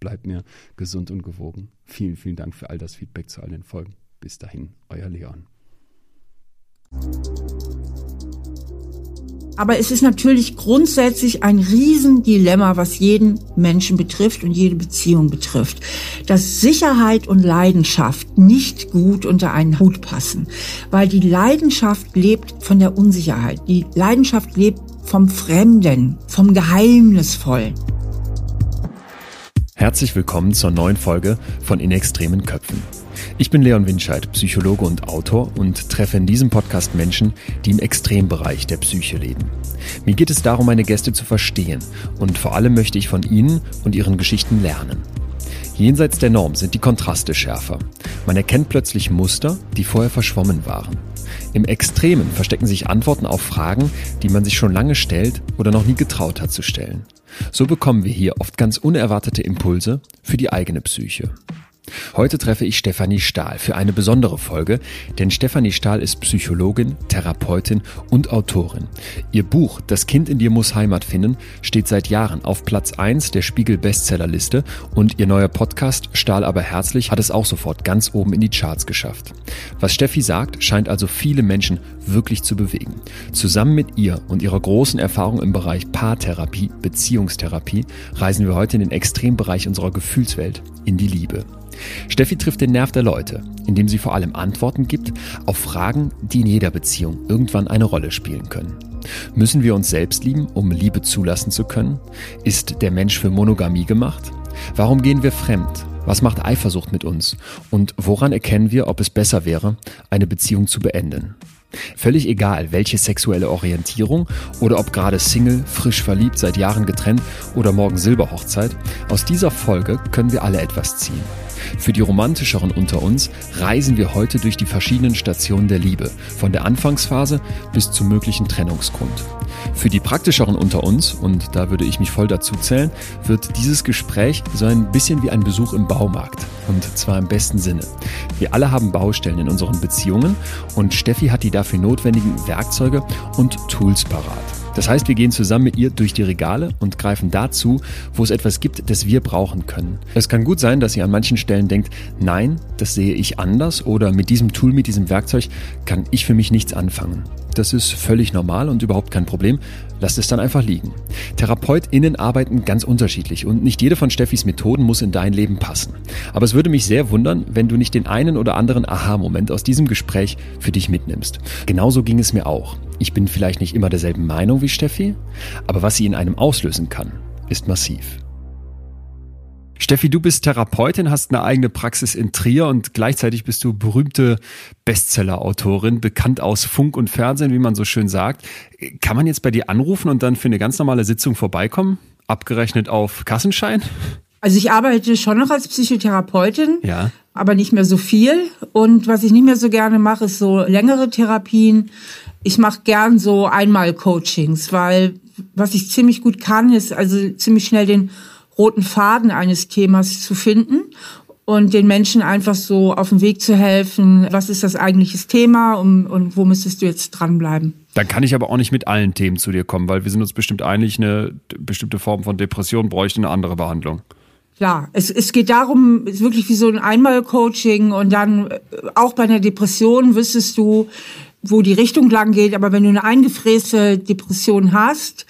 bleibt mir gesund und gewogen. Vielen, vielen Dank für all das Feedback zu all den Folgen. Bis dahin, euer Leon. Aber es ist natürlich grundsätzlich ein Riesendilemma, was jeden Menschen betrifft und jede Beziehung betrifft, dass Sicherheit und Leidenschaft nicht gut unter einen Hut passen, weil die Leidenschaft lebt von der Unsicherheit. Die Leidenschaft lebt vom Fremden, vom Geheimnisvollen. Herzlich willkommen zur neuen Folge von In extremen Köpfen. Ich bin Leon Winscheid, Psychologe und Autor und treffe in diesem Podcast Menschen, die im Extrembereich der Psyche leben. Mir geht es darum, meine Gäste zu verstehen und vor allem möchte ich von ihnen und ihren Geschichten lernen. Jenseits der Norm sind die Kontraste schärfer. Man erkennt plötzlich Muster, die vorher verschwommen waren. Im Extremen verstecken sich Antworten auf Fragen, die man sich schon lange stellt oder noch nie getraut hat zu stellen. So bekommen wir hier oft ganz unerwartete Impulse für die eigene Psyche. Heute treffe ich Stefanie Stahl für eine besondere Folge, denn Stefanie Stahl ist Psychologin, Therapeutin und Autorin. Ihr Buch Das Kind in dir muss Heimat finden steht seit Jahren auf Platz 1 der Spiegel Bestsellerliste und ihr neuer Podcast Stahl aber herzlich hat es auch sofort ganz oben in die Charts geschafft. Was Steffi sagt, scheint also viele Menschen wirklich zu bewegen. Zusammen mit ihr und ihrer großen Erfahrung im Bereich Paartherapie, Beziehungstherapie reisen wir heute in den Extrembereich unserer Gefühlswelt, in die Liebe. Steffi trifft den Nerv der Leute, indem sie vor allem Antworten gibt auf Fragen, die in jeder Beziehung irgendwann eine Rolle spielen können. Müssen wir uns selbst lieben, um Liebe zulassen zu können? Ist der Mensch für Monogamie gemacht? Warum gehen wir fremd? Was macht Eifersucht mit uns? Und woran erkennen wir, ob es besser wäre, eine Beziehung zu beenden? Völlig egal, welche sexuelle Orientierung oder ob gerade Single, frisch verliebt, seit Jahren getrennt oder morgen Silberhochzeit, aus dieser Folge können wir alle etwas ziehen. Für die romantischeren unter uns reisen wir heute durch die verschiedenen Stationen der Liebe, von der Anfangsphase bis zum möglichen Trennungsgrund. Für die praktischeren unter uns, und da würde ich mich voll dazu zählen, wird dieses Gespräch so ein bisschen wie ein Besuch im Baumarkt. Und zwar im besten Sinne. Wir alle haben Baustellen in unseren Beziehungen und Steffi hat die dafür notwendigen Werkzeuge und Tools parat. Das heißt, wir gehen zusammen mit ihr durch die Regale und greifen dazu, wo es etwas gibt, das wir brauchen können. Es kann gut sein, dass ihr an manchen Stellen denkt, nein, das sehe ich anders oder mit diesem Tool, mit diesem Werkzeug kann ich für mich nichts anfangen. Das ist völlig normal und überhaupt kein Problem. Lasst es dann einfach liegen. TherapeutInnen arbeiten ganz unterschiedlich und nicht jede von Steffis Methoden muss in dein Leben passen. Aber es würde mich sehr wundern, wenn du nicht den einen oder anderen Aha-Moment aus diesem Gespräch für dich mitnimmst. Genauso ging es mir auch. Ich bin vielleicht nicht immer derselben Meinung wie Steffi, aber was sie in einem auslösen kann, ist massiv. Steffi, du bist Therapeutin, hast eine eigene Praxis in Trier und gleichzeitig bist du berühmte Bestseller-Autorin, bekannt aus Funk und Fernsehen, wie man so schön sagt. Kann man jetzt bei dir anrufen und dann für eine ganz normale Sitzung vorbeikommen? Abgerechnet auf Kassenschein? Also ich arbeite schon noch als Psychotherapeutin, ja. aber nicht mehr so viel. Und was ich nicht mehr so gerne mache, ist so längere Therapien. Ich mache gern so Einmal-Coachings, weil was ich ziemlich gut kann, ist also ziemlich schnell den roten Faden eines Themas zu finden und den Menschen einfach so auf den Weg zu helfen. Was ist das eigentliche Thema und, und wo müsstest du jetzt dranbleiben? Dann kann ich aber auch nicht mit allen Themen zu dir kommen, weil wir sind uns bestimmt einig, eine bestimmte Form von Depression bräuchte eine andere Behandlung. Klar, es, es geht darum, es ist wirklich wie so ein Einmal-Coaching und dann äh, auch bei einer Depression wüsstest du, wo die Richtung lang geht. Aber wenn du eine eingefräste Depression hast,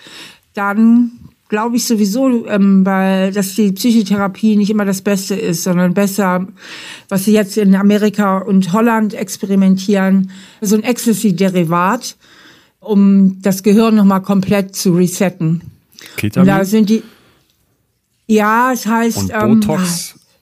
dann glaube ich sowieso, ähm, weil dass die Psychotherapie nicht immer das Beste ist, sondern besser, was sie jetzt in Amerika und Holland experimentieren, so ein Ecstasy-Derivat, um das Gehirn nochmal komplett zu resetten. Ketamin? Und da sind die, ja, es heißt Und ähm,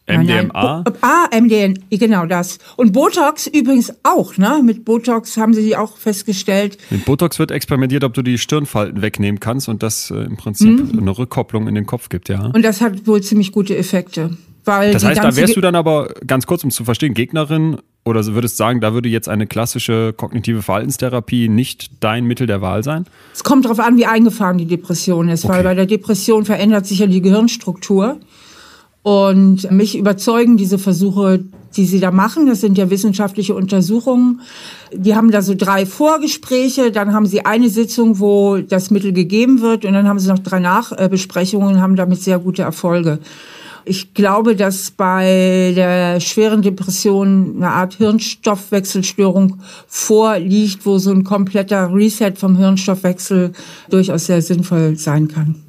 Botox? Nein, nein. MDMA? Ah, MDN, genau das. Und Botox übrigens auch, ne? Mit Botox haben sie auch festgestellt. Mit Botox wird experimentiert, ob du die Stirnfalten wegnehmen kannst und das äh, im Prinzip Mhm. eine Rückkopplung in den Kopf gibt, ja. Und das hat wohl ziemlich gute Effekte. Weil Das heißt, da wärst du dann aber, ganz kurz um zu verstehen, Gegnerin oder würdest sagen, da würde jetzt eine klassische kognitive Verhaltenstherapie nicht dein Mittel der Wahl sein? Es kommt darauf an, wie eingefahren die Depression ist, weil Okay. bei der Depression verändert sich ja die Gehirnstruktur. Und mich überzeugen diese Versuche, die sie da machen, das sind ja wissenschaftliche Untersuchungen. Die haben da so drei Vorgespräche, dann haben sie eine Sitzung, wo das Mittel gegeben wird und dann haben sie noch drei Nachbesprechungen und haben damit sehr gute Erfolge. Ich glaube, dass bei der schweren Depression eine Art Hirnstoffwechselstörung vorliegt, wo so ein kompletter Reset vom Hirnstoffwechsel durchaus sehr sinnvoll sein kann.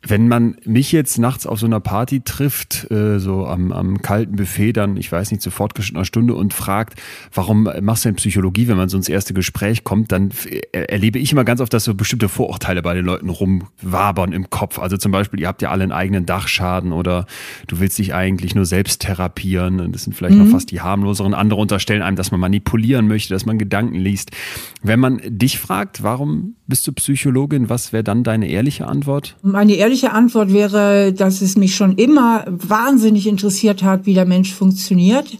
Wenn man mich jetzt nachts auf so einer Party trifft, äh, so am, am kalten Buffet, dann, ich weiß nicht, zu fortgeschrittener Stunde und fragt, warum machst du denn Psychologie, wenn man so ins erste Gespräch kommt, dann erlebe ich immer ganz oft, dass so bestimmte Vorurteile bei den Leuten rumwabern im Kopf. Also zum Beispiel, ihr habt ja alle einen eigenen Dachschaden oder du willst dich eigentlich nur selbst therapieren. Und das sind vielleicht noch fast die harmloseren. Andere unterstellen einem, dass man manipulieren möchte, dass man Gedanken liest. Wenn man dich fragt, warum bist du Psychologin, was wäre dann deine ehrliche Antwort? Meine ehrliche Antwort wäre, dass es mich schon immer wahnsinnig interessiert hat, wie der Mensch funktioniert,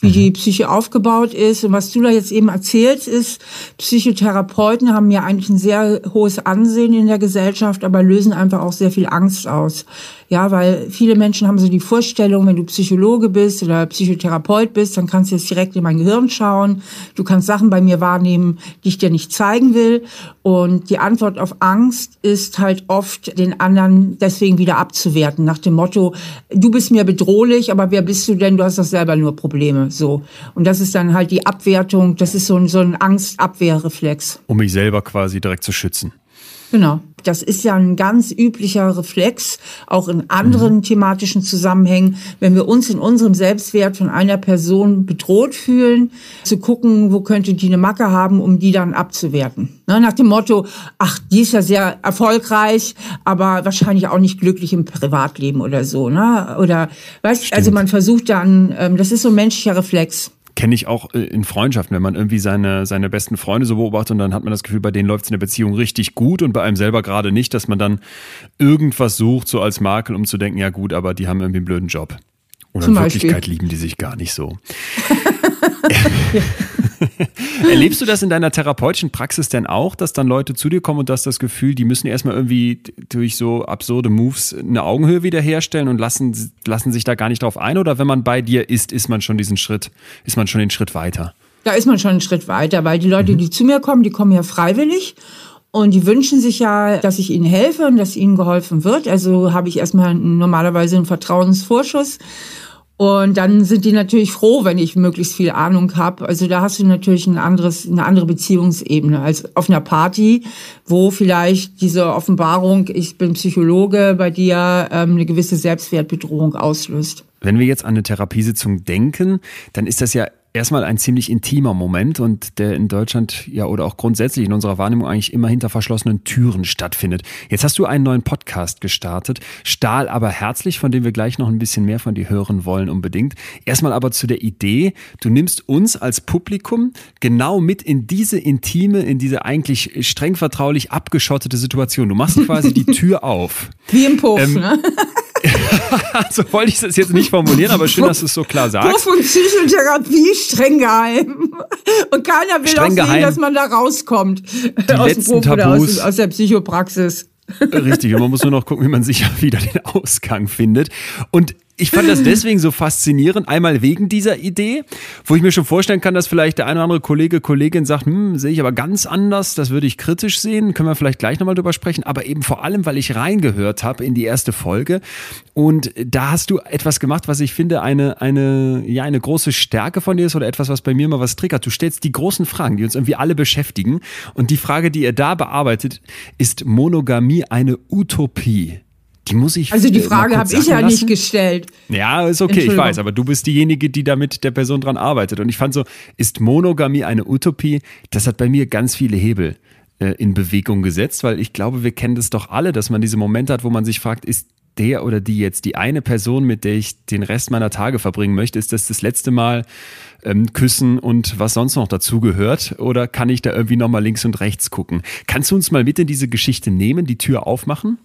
wie die Psyche aufgebaut ist. Und was du da jetzt eben erzählst, ist, Psychotherapeuten haben ja eigentlich ein sehr hohes Ansehen in der Gesellschaft, aber lösen einfach auch sehr viel Angst aus. Ja, weil viele Menschen haben so die Vorstellung, wenn du Psychologe bist oder Psychotherapeut bist, dann kannst du jetzt direkt in mein Gehirn schauen. Du kannst Sachen bei mir wahrnehmen, die ich dir nicht zeigen will. Und die Antwort auf Angst ist halt oft, den anderen deswegen wieder abzuwerten, nach dem Motto, du bist mir bedrohlich, aber wer bist du denn? Du hast doch selber nur Probleme. So. Und das ist dann halt die Abwertung, das ist so ein, so ein Angstabwehrreflex. um mich selber quasi direkt zu schützen. Genau. Das ist ja ein ganz üblicher Reflex, auch in anderen thematischen Zusammenhängen, wenn wir uns in unserem Selbstwert von einer Person bedroht fühlen, zu gucken, wo könnte die eine Macke haben, um die dann abzuwerten. Ne, nach dem Motto, ach, die ist ja sehr erfolgreich, aber wahrscheinlich auch nicht glücklich im Privatleben oder so. Ne? Oder, weißt, also man versucht dann, ähm, das ist so ein menschlicher Reflex. Kenne ich auch äh, in Freundschaften, wenn man irgendwie seine, seine besten Freunde so beobachtet und dann hat man das Gefühl, bei denen läuft es in der Beziehung richtig gut und bei einem selber gerade nicht, dass man dann irgendwas sucht, so als Makel, um zu denken, ja gut, aber die haben irgendwie einen blöden Job. Oder Zum in Beispiel. Wirklichkeit lieben die sich gar nicht so. Erlebst du das in deiner therapeutischen Praxis denn auch, dass dann Leute zu dir kommen und du hast das Gefühl, die müssen erstmal irgendwie durch so absurde Moves eine Augenhöhe wiederherstellen und lassen, lassen sich da gar nicht drauf ein? Oder wenn man bei dir ist, ist man schon diesen Schritt, ist man schon den Schritt weiter? Da ist man schon einen Schritt weiter, weil die Leute, die zu mir kommen, die kommen ja freiwillig und die wünschen sich ja, dass ich ihnen helfe und dass ihnen geholfen wird. Also habe ich erstmal normalerweise einen Vertrauensvorschuss. Und dann sind die natürlich froh, wenn ich möglichst viel Ahnung habe. Also da hast du natürlich ein anderes, eine andere Beziehungsebene als auf einer Party, wo vielleicht diese Offenbarung, ich bin Psychologe, bei dir ähm, eine gewisse Selbstwertbedrohung auslöst. Wenn wir jetzt an eine Therapiesitzung denken, dann ist das ja erstmal ein ziemlich intimer Moment und der in Deutschland ja oder auch grundsätzlich in unserer Wahrnehmung eigentlich immer hinter verschlossenen Türen stattfindet. Jetzt hast du einen neuen Podcast gestartet, Stahl aber herzlich, von dem wir gleich noch ein bisschen mehr von dir hören wollen unbedingt. Erstmal aber zu der Idee, du nimmst uns als Publikum genau mit in diese intime, in diese eigentlich streng vertraulich abgeschottete Situation. Du machst quasi die Tür auf. Wie im Puff, Ähm, ne? So wollte ich das jetzt nicht formulieren, aber schön, dass du es so klar sagst. Puff und Psychotherapie streng geheim. Und keiner will Streng auch sehen, geheim. dass man da rauskommt. aus dem letzten Puff oder aus, Tabus. aus der Psychopraxis. Richtig, und man muss nur noch gucken, wie man sicher wieder den Ausgang findet. Und ich fand das deswegen so faszinierend. Einmal wegen dieser Idee, wo ich mir schon vorstellen kann, dass vielleicht der eine oder andere Kollege, Kollegin sagt, hm, sehe ich aber ganz anders, das würde ich kritisch sehen, können wir vielleicht gleich nochmal drüber sprechen, aber eben vor allem, weil ich reingehört habe in die erste Folge und da hast du etwas gemacht, was ich finde eine, eine, ja, eine große Stärke von dir ist oder etwas, was bei mir immer was triggert. Du stellst die großen Fragen, die uns irgendwie alle beschäftigen und die Frage, die ihr da bearbeitet, ist Monogamie eine Utopie? Die muss ich. Also die äh, Frage habe ich ja lassen. nicht gestellt. Ja, ist okay, ich weiß, aber du bist diejenige, die da mit der Person dran arbeitet. Und ich fand so, ist Monogamie eine Utopie? Das hat bei mir ganz viele Hebel äh, in Bewegung gesetzt, weil ich glaube, wir kennen das doch alle, dass man diese Momente hat, wo man sich fragt, ist der oder die jetzt die eine Person, mit der ich den Rest meiner Tage verbringen möchte, ist das das letzte Mal ähm, küssen und was sonst noch dazugehört? Oder kann ich da irgendwie nochmal links und rechts gucken? Kannst du uns mal mit in diese Geschichte nehmen, die Tür aufmachen?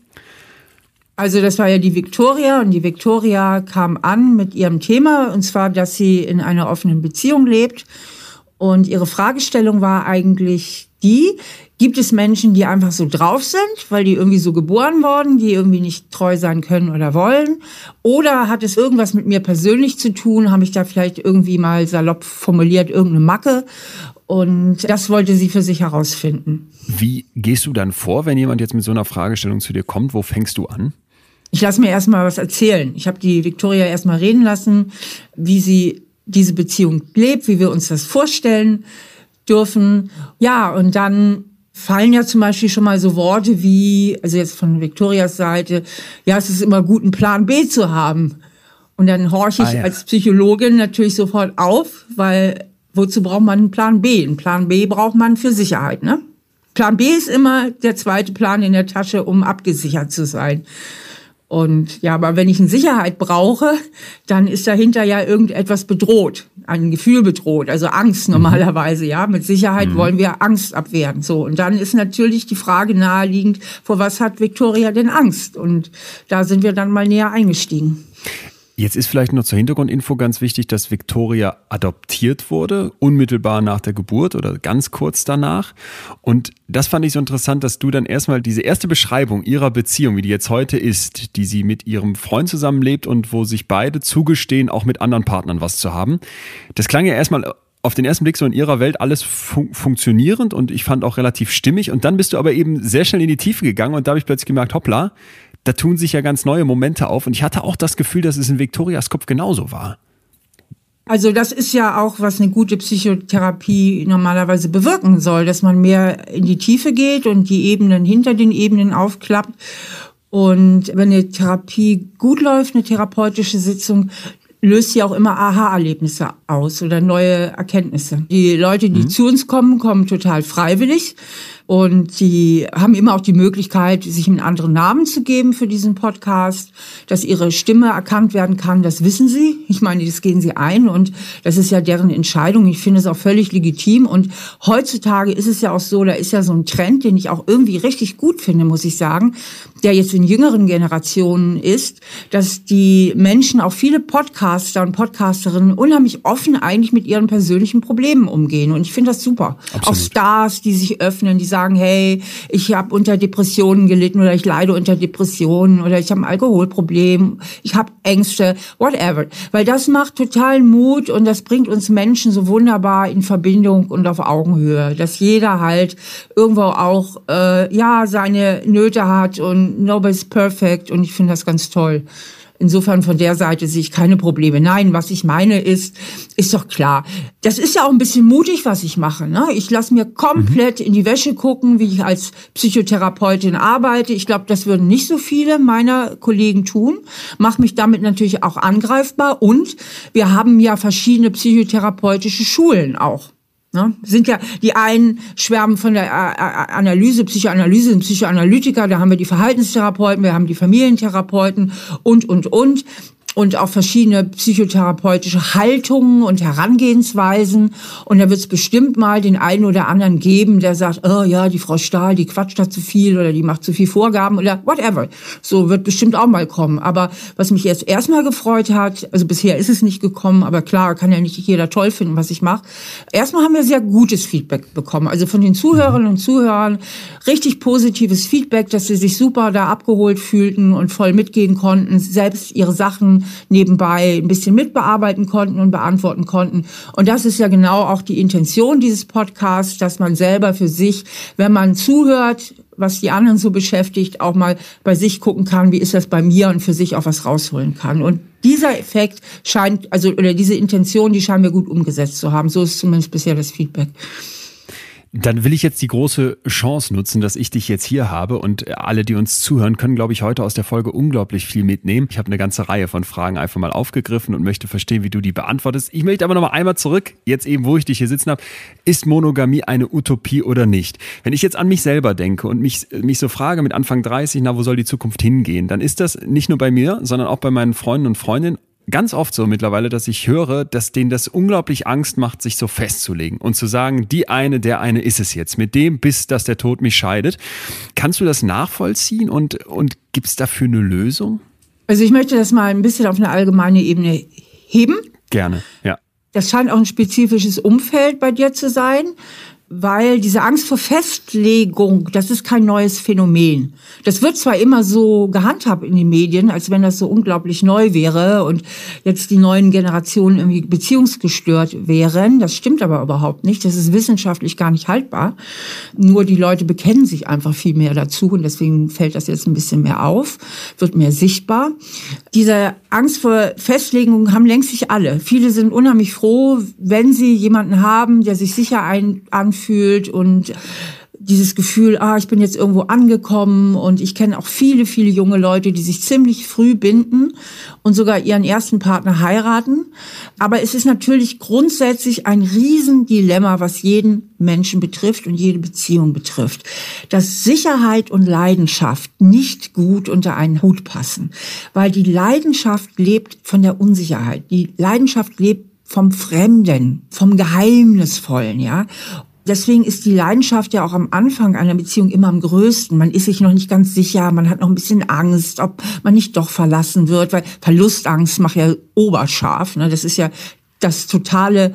Also das war ja die Victoria und die Victoria kam an mit ihrem Thema und zwar, dass sie in einer offenen Beziehung lebt und ihre Fragestellung war eigentlich die, gibt es Menschen, die einfach so drauf sind, weil die irgendwie so geboren worden, die irgendwie nicht treu sein können oder wollen? Oder hat es irgendwas mit mir persönlich zu tun? Habe ich da vielleicht irgendwie mal salopp formuliert irgendeine Macke? Und das wollte sie für sich herausfinden. Wie gehst du dann vor, wenn jemand jetzt mit so einer Fragestellung zu dir kommt? Wo fängst du an? Ich lasse mir erstmal was erzählen. Ich habe die Victoria erstmal reden lassen, wie sie diese Beziehung lebt, wie wir uns das vorstellen dürfen. Ja, und dann fallen ja zum Beispiel schon mal so Worte wie, also jetzt von Victorias Seite, ja, es ist immer gut, einen Plan B zu haben. Und dann horche ich ah, ja. als Psychologin natürlich sofort auf, weil wozu braucht man einen Plan B? Einen Plan B braucht man für Sicherheit, ne? Plan B ist immer der zweite Plan in der Tasche, um abgesichert zu sein. Und ja, aber wenn ich eine Sicherheit brauche, dann ist dahinter ja irgendetwas bedroht, ein Gefühl bedroht, also Angst mhm. normalerweise, ja. Mit Sicherheit mhm. wollen wir Angst abwehren. So. Und dann ist natürlich die Frage naheliegend, vor was hat Victoria denn Angst? Und da sind wir dann mal näher eingestiegen. Jetzt ist vielleicht noch zur Hintergrundinfo ganz wichtig, dass Victoria adoptiert wurde, unmittelbar nach der Geburt oder ganz kurz danach. Und das fand ich so interessant, dass du dann erstmal diese erste Beschreibung ihrer Beziehung, wie die jetzt heute ist, die sie mit ihrem Freund zusammenlebt und wo sich beide zugestehen, auch mit anderen Partnern was zu haben. Das klang ja erstmal auf den ersten Blick so in ihrer Welt alles fun funktionierend und ich fand auch relativ stimmig. Und dann bist du aber eben sehr schnell in die Tiefe gegangen und da habe ich plötzlich gemerkt, hoppla, da tun sich ja ganz neue Momente auf. Und ich hatte auch das Gefühl, dass es in Viktorias Kopf genauso war. Also das ist ja auch, was eine gute Psychotherapie normalerweise bewirken soll, dass man mehr in die Tiefe geht und die Ebenen hinter den Ebenen aufklappt. Und wenn eine Therapie gut läuft, eine therapeutische Sitzung, löst sie auch immer Aha-Erlebnisse aus oder neue Erkenntnisse. Die Leute, die mhm. zu uns kommen, kommen total freiwillig. Und die haben immer auch die Möglichkeit, sich einen anderen Namen zu geben für diesen Podcast, dass ihre Stimme erkannt werden kann. Das wissen sie. Ich meine, das gehen sie ein und das ist ja deren Entscheidung. Ich finde es auch völlig legitim. Und heutzutage ist es ja auch so, da ist ja so ein Trend, den ich auch irgendwie richtig gut finde, muss ich sagen, der jetzt in jüngeren Generationen ist, dass die Menschen, auch viele Podcaster und Podcasterinnen, unheimlich offen eigentlich mit ihren persönlichen Problemen umgehen. Und ich finde das super. Absolut. Auch Stars, die sich öffnen, die sagen, hey, ich habe unter Depressionen gelitten oder ich leide unter Depressionen oder ich habe ein Alkoholproblem, ich habe Ängste, whatever. Weil das macht totalen Mut und das bringt uns Menschen so wunderbar in Verbindung und auf Augenhöhe, dass jeder halt irgendwo auch äh, ja seine Nöte hat und nobody's perfect und ich finde das ganz toll. Insofern von der Seite sehe ich keine Probleme. Nein, was ich meine ist, ist doch klar. Das ist ja auch ein bisschen mutig, was ich mache. Ne? Ich lasse mir komplett mhm. in die Wäsche gucken, wie ich als Psychotherapeutin arbeite. Ich glaube, das würden nicht so viele meiner Kollegen tun. Mache mich damit natürlich auch angreifbar. Und wir haben ja verschiedene psychotherapeutische Schulen auch. Ne? Sind ja, die einen schwärmen von der äh, äh, Analyse, Psychoanalyse, sind Psychoanalytiker, da haben wir die Verhaltenstherapeuten, wir haben die Familientherapeuten und, und, und und auch verschiedene psychotherapeutische Haltungen und Herangehensweisen. Und da wird es bestimmt mal den einen oder anderen geben, der sagt, oh ja, die Frau Stahl, die quatscht da zu viel oder die macht zu viel Vorgaben oder whatever. So wird bestimmt auch mal kommen. Aber was mich jetzt erstmal gefreut hat, also bisher ist es nicht gekommen, aber klar, kann ja nicht jeder toll finden, was ich mache. Erstmal haben wir sehr gutes Feedback bekommen. Also von den Zuhörerinnen und Zuhörern richtig positives Feedback, dass sie sich super da abgeholt fühlten und voll mitgehen konnten, selbst ihre Sachen nebenbei ein bisschen mitbearbeiten konnten und beantworten konnten. Und das ist ja genau auch die Intention dieses Podcasts, dass man selber für sich, wenn man zuhört, was die anderen so beschäftigt, auch mal bei sich gucken kann, wie ist das bei mir und für sich auch was rausholen kann. Und dieser Effekt scheint, also, oder diese Intention, die scheinen wir gut umgesetzt zu haben. So ist zumindest bisher das Feedback. Dann will ich jetzt die große Chance nutzen, dass ich dich jetzt hier habe und alle, die uns zuhören, können, glaube ich, heute aus der Folge unglaublich viel mitnehmen. Ich habe eine ganze Reihe von Fragen einfach mal aufgegriffen und möchte verstehen, wie du die beantwortest. Ich möchte aber noch mal einmal zurück, jetzt eben, wo ich dich hier sitzen habe. Ist Monogamie eine Utopie oder nicht? Wenn ich jetzt an mich selber denke und mich, mich so frage mit Anfang 30, na, wo soll die Zukunft hingehen? Dann ist das nicht nur bei mir, sondern auch bei meinen Freunden und Freundinnen ganz oft so mittlerweile, dass ich höre, dass denen das unglaublich Angst macht, sich so festzulegen und zu sagen, die eine, der eine ist es jetzt, mit dem, bis dass der Tod mich scheidet. Kannst du das nachvollziehen und, und gibt es dafür eine Lösung? Also ich möchte das mal ein bisschen auf eine allgemeine Ebene heben. Gerne, ja. Das scheint auch ein spezifisches Umfeld bei dir zu sein weil diese Angst vor Festlegung, das ist kein neues Phänomen. Das wird zwar immer so gehandhabt in den Medien, als wenn das so unglaublich neu wäre und jetzt die neuen Generationen irgendwie beziehungsgestört wären. Das stimmt aber überhaupt nicht. Das ist wissenschaftlich gar nicht haltbar. Nur die Leute bekennen sich einfach viel mehr dazu und deswegen fällt das jetzt ein bisschen mehr auf, wird mehr sichtbar. Diese Angst vor Festlegung haben längst sich alle. Viele sind unheimlich froh, wenn sie jemanden haben, der sich sicher ein, und dieses Gefühl, ah, ich bin jetzt irgendwo angekommen und ich kenne auch viele, viele junge Leute, die sich ziemlich früh binden und sogar ihren ersten Partner heiraten. Aber es ist natürlich grundsätzlich ein Riesendilemma, was jeden Menschen betrifft und jede Beziehung betrifft, dass Sicherheit und Leidenschaft nicht gut unter einen Hut passen, weil die Leidenschaft lebt von der Unsicherheit. Die Leidenschaft lebt vom Fremden, vom Geheimnisvollen, ja. Deswegen ist die Leidenschaft ja auch am Anfang einer Beziehung immer am größten. Man ist sich noch nicht ganz sicher, man hat noch ein bisschen Angst, ob man nicht doch verlassen wird, weil Verlustangst macht ja oberscharf. Ne? Das ist ja das totale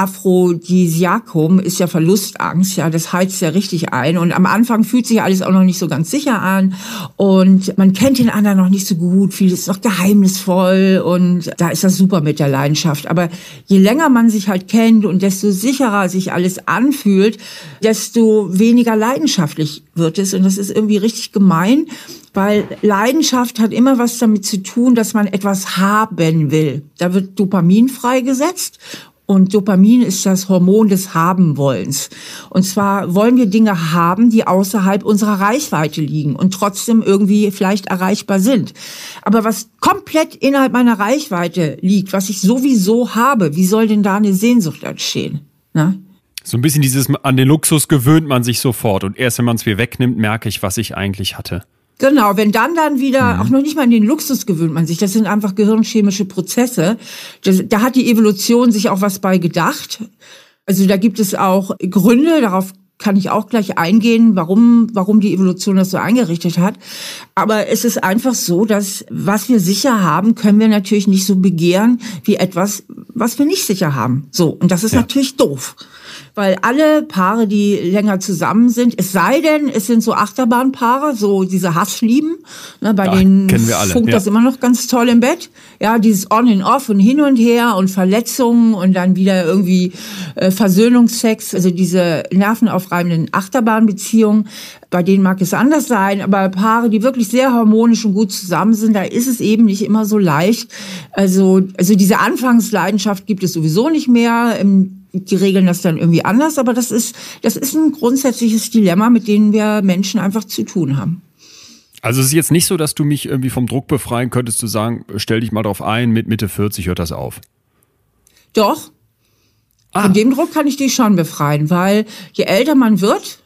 Aphrodisiakum ist ja Verlustangst, ja, das heizt ja richtig ein. Und am Anfang fühlt sich alles auch noch nicht so ganz sicher an. Und man kennt den anderen noch nicht so gut, vieles ist noch geheimnisvoll und da ist das super mit der Leidenschaft. Aber je länger man sich halt kennt und desto sicherer sich alles anfühlt, desto weniger leidenschaftlich wird es. Und das ist irgendwie richtig gemein weil Leidenschaft hat immer was damit zu tun, dass man etwas haben will. Da wird Dopamin freigesetzt und Dopamin ist das Hormon des Habenwollens. Und zwar wollen wir Dinge haben, die außerhalb unserer Reichweite liegen und trotzdem irgendwie vielleicht erreichbar sind. Aber was komplett innerhalb meiner Reichweite liegt, was ich sowieso habe, wie soll denn da eine Sehnsucht entstehen? Na? So ein bisschen dieses, an den Luxus gewöhnt man sich sofort und erst wenn man es mir wegnimmt, merke ich, was ich eigentlich hatte. Genau, wenn dann dann wieder, mhm. auch noch nicht mal in den Luxus gewöhnt man sich, das sind einfach gehirnchemische Prozesse. Das, da hat die Evolution sich auch was bei gedacht. Also da gibt es auch Gründe, darauf kann ich auch gleich eingehen, warum, warum die Evolution das so eingerichtet hat. Aber es ist einfach so, dass was wir sicher haben, können wir natürlich nicht so begehren wie etwas, was wir nicht sicher haben. So. Und das ist ja. natürlich doof weil alle Paare, die länger zusammen sind, es sei denn, es sind so Achterbahnpaare, so diese Hasslieben, ne, bei ja, denen funkt ja. das immer noch ganz toll im Bett. Ja, dieses On and Off und hin und her und Verletzungen und dann wieder irgendwie äh, Versöhnungsex, also diese nervenaufreibenden Achterbahnbeziehungen, bei denen mag es anders sein, aber Paare, die wirklich sehr harmonisch und gut zusammen sind, da ist es eben nicht immer so leicht. Also, also diese Anfangsleidenschaft gibt es sowieso nicht mehr. Im die regeln das dann irgendwie anders, aber das ist, das ist ein grundsätzliches Dilemma, mit dem wir Menschen einfach zu tun haben. Also es ist jetzt nicht so, dass du mich irgendwie vom Druck befreien könntest, zu sagen, stell dich mal drauf ein, mit Mitte 40 hört das auf. Doch. Ah. Von dem Druck kann ich dich schon befreien, weil je älter man wird,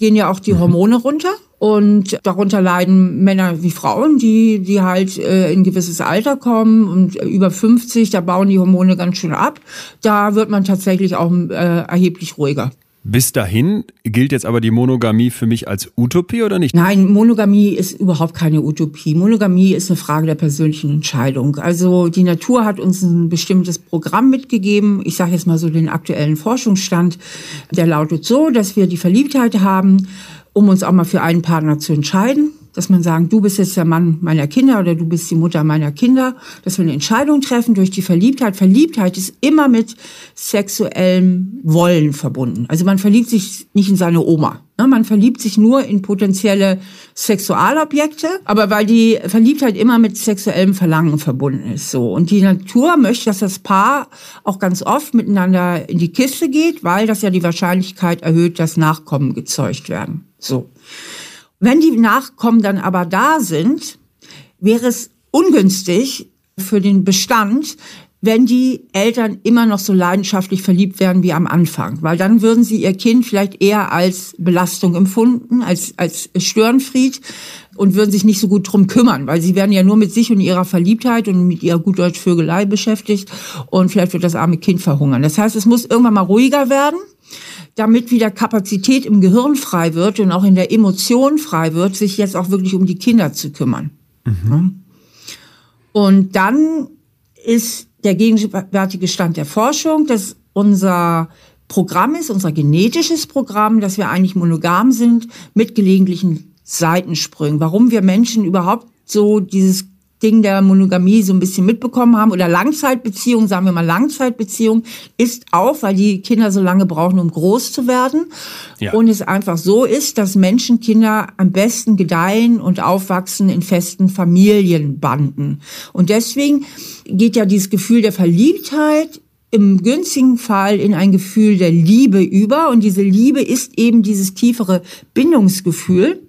gehen ja auch die mhm. Hormone runter. Und darunter leiden Männer wie Frauen, die, die halt äh, in gewisses Alter kommen und über 50, da bauen die Hormone ganz schön ab. Da wird man tatsächlich auch äh, erheblich ruhiger. Bis dahin gilt jetzt aber die Monogamie für mich als Utopie oder nicht? Nein, Monogamie ist überhaupt keine Utopie. Monogamie ist eine Frage der persönlichen Entscheidung. Also die Natur hat uns ein bestimmtes Programm mitgegeben. Ich sage jetzt mal so den aktuellen Forschungsstand. Der lautet so, dass wir die Verliebtheit haben um uns auch mal für einen Partner zu entscheiden. Dass man sagt, du bist jetzt der Mann meiner Kinder oder du bist die Mutter meiner Kinder, dass wir eine Entscheidung treffen durch die Verliebtheit. Verliebtheit ist immer mit sexuellem Wollen verbunden. Also man verliebt sich nicht in seine Oma. Ne? Man verliebt sich nur in potenzielle Sexualobjekte, aber weil die Verliebtheit immer mit sexuellem Verlangen verbunden ist, so. Und die Natur möchte, dass das Paar auch ganz oft miteinander in die Kiste geht, weil das ja die Wahrscheinlichkeit erhöht, dass Nachkommen gezeugt werden. So. Wenn die Nachkommen dann aber da sind, wäre es ungünstig für den Bestand, wenn die Eltern immer noch so leidenschaftlich verliebt werden wie am Anfang, weil dann würden sie ihr Kind vielleicht eher als Belastung empfunden, als, als Störenfried und würden sich nicht so gut drum kümmern, weil sie werden ja nur mit sich und ihrer Verliebtheit und mit ihrer gutdeutsch Vögelei beschäftigt und vielleicht wird das arme Kind verhungern. Das heißt, es muss irgendwann mal ruhiger werden damit wieder Kapazität im Gehirn frei wird und auch in der Emotion frei wird, sich jetzt auch wirklich um die Kinder zu kümmern. Mhm. Und dann ist der gegenwärtige Stand der Forschung, dass unser Programm ist, unser genetisches Programm, dass wir eigentlich monogam sind mit gelegentlichen Seitensprüngen. Warum wir Menschen überhaupt so dieses Ding der Monogamie so ein bisschen mitbekommen haben oder Langzeitbeziehung, sagen wir mal Langzeitbeziehung, ist auch, weil die Kinder so lange brauchen, um groß zu werden. Ja. Und es einfach so ist, dass Menschenkinder am besten gedeihen und aufwachsen in festen Familienbanden. Und deswegen geht ja dieses Gefühl der Verliebtheit im günstigen Fall in ein Gefühl der Liebe über. Und diese Liebe ist eben dieses tiefere Bindungsgefühl.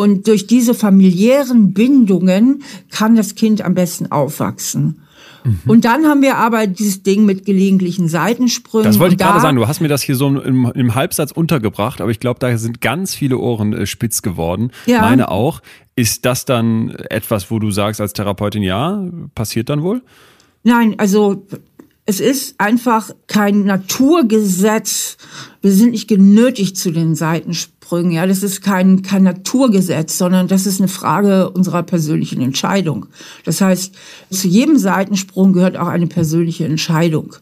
Und durch diese familiären Bindungen kann das Kind am besten aufwachsen. Mhm. Und dann haben wir aber dieses Ding mit gelegentlichen Seitensprüngen. Das wollte ich gerade sagen. Du hast mir das hier so im, im Halbsatz untergebracht, aber ich glaube, da sind ganz viele Ohren äh, spitz geworden. Ja. Meine auch. Ist das dann etwas, wo du sagst als Therapeutin, ja, passiert dann wohl? Nein, also es ist einfach kein Naturgesetz. Wir sind nicht genötigt zu den Seitensprüngen. Seitensprüngen. Ja, das ist kein, kein Naturgesetz, sondern das ist eine Frage unserer persönlichen Entscheidung. Das heißt, zu jedem Seitensprung gehört auch eine persönliche Entscheidung.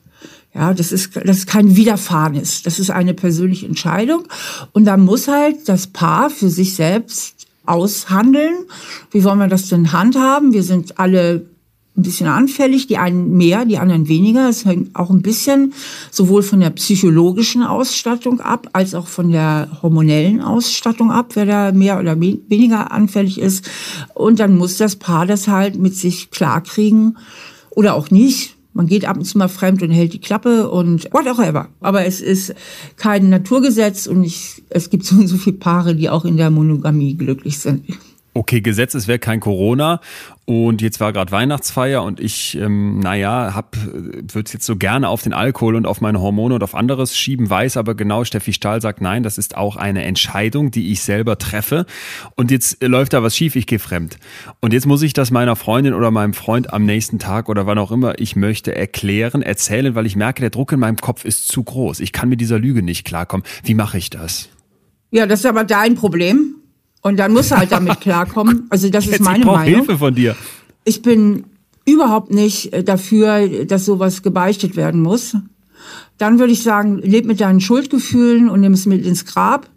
Ja, das ist, das ist kein Widerfahrenes. Das ist eine persönliche Entscheidung. Und da muss halt das Paar für sich selbst aushandeln. Wie wollen wir das denn handhaben? Wir sind alle ein bisschen anfällig, die einen mehr, die anderen weniger. Es hängt auch ein bisschen sowohl von der psychologischen Ausstattung ab, als auch von der hormonellen Ausstattung ab, wer da mehr oder weniger anfällig ist. Und dann muss das Paar das halt mit sich klarkriegen oder auch nicht. Man geht ab und zu mal fremd und hält die Klappe und whatever. Aber es ist kein Naturgesetz und ich, es gibt so und so viele Paare, die auch in der Monogamie glücklich sind okay, Gesetz, es wäre kein Corona und jetzt war gerade Weihnachtsfeier und ich, ähm, naja, hab, würde es jetzt so gerne auf den Alkohol und auf meine Hormone und auf anderes schieben, weiß aber genau, Steffi Stahl sagt, nein, das ist auch eine Entscheidung, die ich selber treffe und jetzt läuft da was schief, ich gehe fremd. Und jetzt muss ich das meiner Freundin oder meinem Freund am nächsten Tag oder wann auch immer ich möchte erklären, erzählen, weil ich merke, der Druck in meinem Kopf ist zu groß. Ich kann mit dieser Lüge nicht klarkommen. Wie mache ich das? Ja, das ist aber dein Problem. Und dann muss er halt damit klarkommen. Also das ist meine ich Meinung. Hilfe von dir. Ich bin überhaupt nicht äh, dafür, dass sowas gebeichtet werden muss. Dann würde ich sagen, leb mit deinen Schuldgefühlen und nimm es mit ins Grab.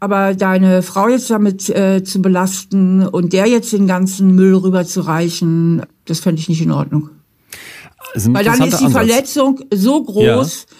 Aber deine Frau jetzt damit äh, zu belasten und der jetzt den ganzen Müll rüberzureichen, das fände ich nicht in Ordnung. Weil dann ist die Ansatz. Verletzung so groß. Ja.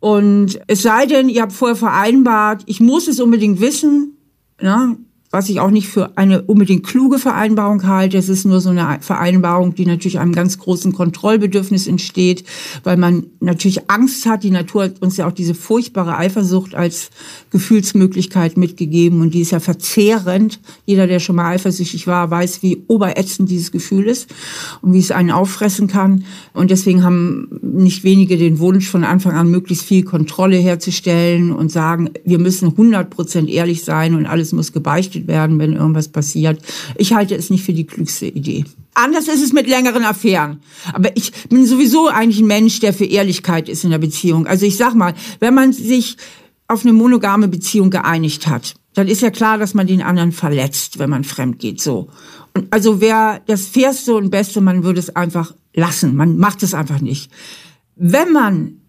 Und es sei denn, ihr habt vorher vereinbart, ich muss es unbedingt wissen, ne? Was ich auch nicht für eine unbedingt kluge Vereinbarung halte. Es ist nur so eine Vereinbarung, die natürlich einem ganz großen Kontrollbedürfnis entsteht, weil man natürlich Angst hat. Die Natur hat uns ja auch diese furchtbare Eifersucht als Gefühlsmöglichkeit mitgegeben und die ist ja verzehrend. Jeder, der schon mal eifersüchtig war, weiß, wie oberätzend dieses Gefühl ist und wie es einen auffressen kann. Und deswegen haben nicht wenige den Wunsch, von Anfang an möglichst viel Kontrolle herzustellen und sagen, wir müssen 100 Prozent ehrlich sein und alles muss gebeichtet verpflichtet werden, wenn irgendwas passiert. Ich halte es nicht für die klügste Idee. Anders ist es mit längeren Affären. Aber ich bin sowieso eigentlich ein Mensch, der für Ehrlichkeit ist in der Beziehung. Also ich sag mal, wenn man sich auf eine monogame Beziehung geeinigt hat, dann ist ja klar, dass man den anderen verletzt, wenn man fremd geht, so. Und also wäre das Fairste und Beste, man würde es einfach lassen. Man macht es einfach nicht. Wenn man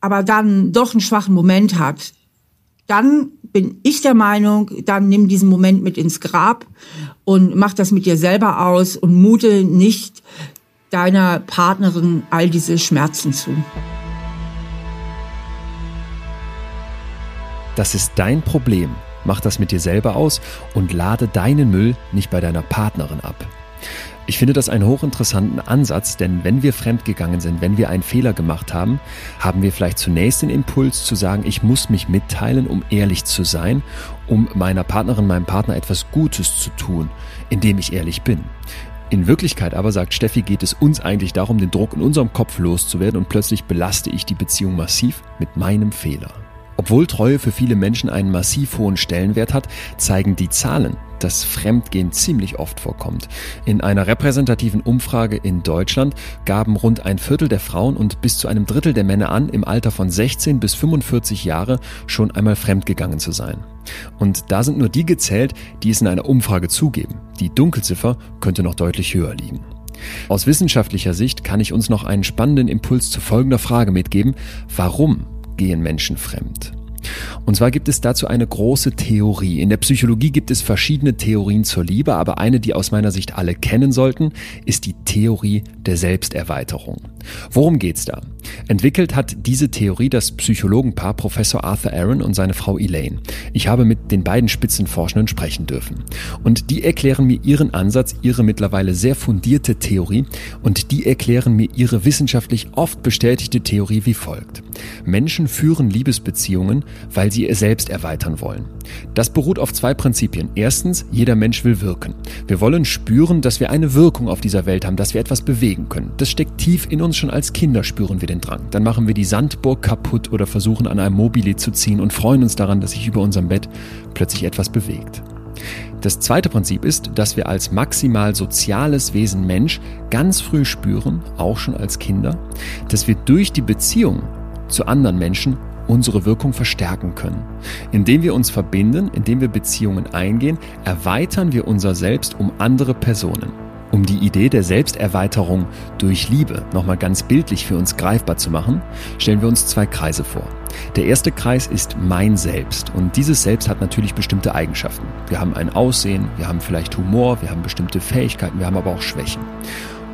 aber dann doch einen schwachen Moment hat, dann bin ich der Meinung, dann nimm diesen Moment mit ins Grab und mach das mit dir selber aus und mute nicht deiner Partnerin all diese Schmerzen zu. Das ist dein Problem. Mach das mit dir selber aus und lade deinen Müll nicht bei deiner Partnerin ab. Ich finde das einen hochinteressanten Ansatz, denn wenn wir fremdgegangen sind, wenn wir einen Fehler gemacht haben, haben wir vielleicht zunächst den Impuls zu sagen, ich muss mich mitteilen, um ehrlich zu sein, um meiner Partnerin, meinem Partner etwas Gutes zu tun, indem ich ehrlich bin. In Wirklichkeit aber, sagt Steffi, geht es uns eigentlich darum, den Druck in unserem Kopf loszuwerden und plötzlich belaste ich die Beziehung massiv mit meinem Fehler. Obwohl Treue für viele Menschen einen massiv hohen Stellenwert hat, zeigen die Zahlen, dass Fremdgehen ziemlich oft vorkommt. In einer repräsentativen Umfrage in Deutschland gaben rund ein Viertel der Frauen und bis zu einem Drittel der Männer an, im Alter von 16 bis 45 Jahre schon einmal fremdgegangen zu sein. Und da sind nur die gezählt, die es in einer Umfrage zugeben. Die Dunkelziffer könnte noch deutlich höher liegen. Aus wissenschaftlicher Sicht kann ich uns noch einen spannenden Impuls zu folgender Frage mitgeben. Warum gehen Menschen fremd? Und zwar gibt es dazu eine große Theorie. In der Psychologie gibt es verschiedene Theorien zur Liebe, aber eine, die aus meiner Sicht alle kennen sollten, ist die Theorie der Selbsterweiterung. Worum geht's da? Entwickelt hat diese Theorie das Psychologenpaar Professor Arthur Aaron und seine Frau Elaine. Ich habe mit den beiden Spitzenforschenden sprechen dürfen. Und die erklären mir ihren Ansatz, ihre mittlerweile sehr fundierte Theorie und die erklären mir ihre wissenschaftlich oft bestätigte Theorie wie folgt. Menschen führen Liebesbeziehungen, weil sie ihr selbst erweitern wollen. Das beruht auf zwei Prinzipien. Erstens, jeder Mensch will wirken. Wir wollen spüren, dass wir eine Wirkung auf dieser Welt haben, dass wir etwas bewegen können. Das steckt tief in uns, schon als Kinder spüren wir den Drang. Dann machen wir die Sandburg kaputt oder versuchen an einem Mobile zu ziehen und freuen uns daran, dass sich über unserem Bett plötzlich etwas bewegt. Das zweite Prinzip ist, dass wir als maximal soziales Wesen Mensch ganz früh spüren, auch schon als Kinder, dass wir durch die Beziehung zu anderen Menschen unsere Wirkung verstärken können. Indem wir uns verbinden, indem wir Beziehungen eingehen, erweitern wir unser Selbst um andere Personen. Um die Idee der Selbsterweiterung durch Liebe nochmal ganz bildlich für uns greifbar zu machen, stellen wir uns zwei Kreise vor. Der erste Kreis ist mein Selbst und dieses Selbst hat natürlich bestimmte Eigenschaften. Wir haben ein Aussehen, wir haben vielleicht Humor, wir haben bestimmte Fähigkeiten, wir haben aber auch Schwächen.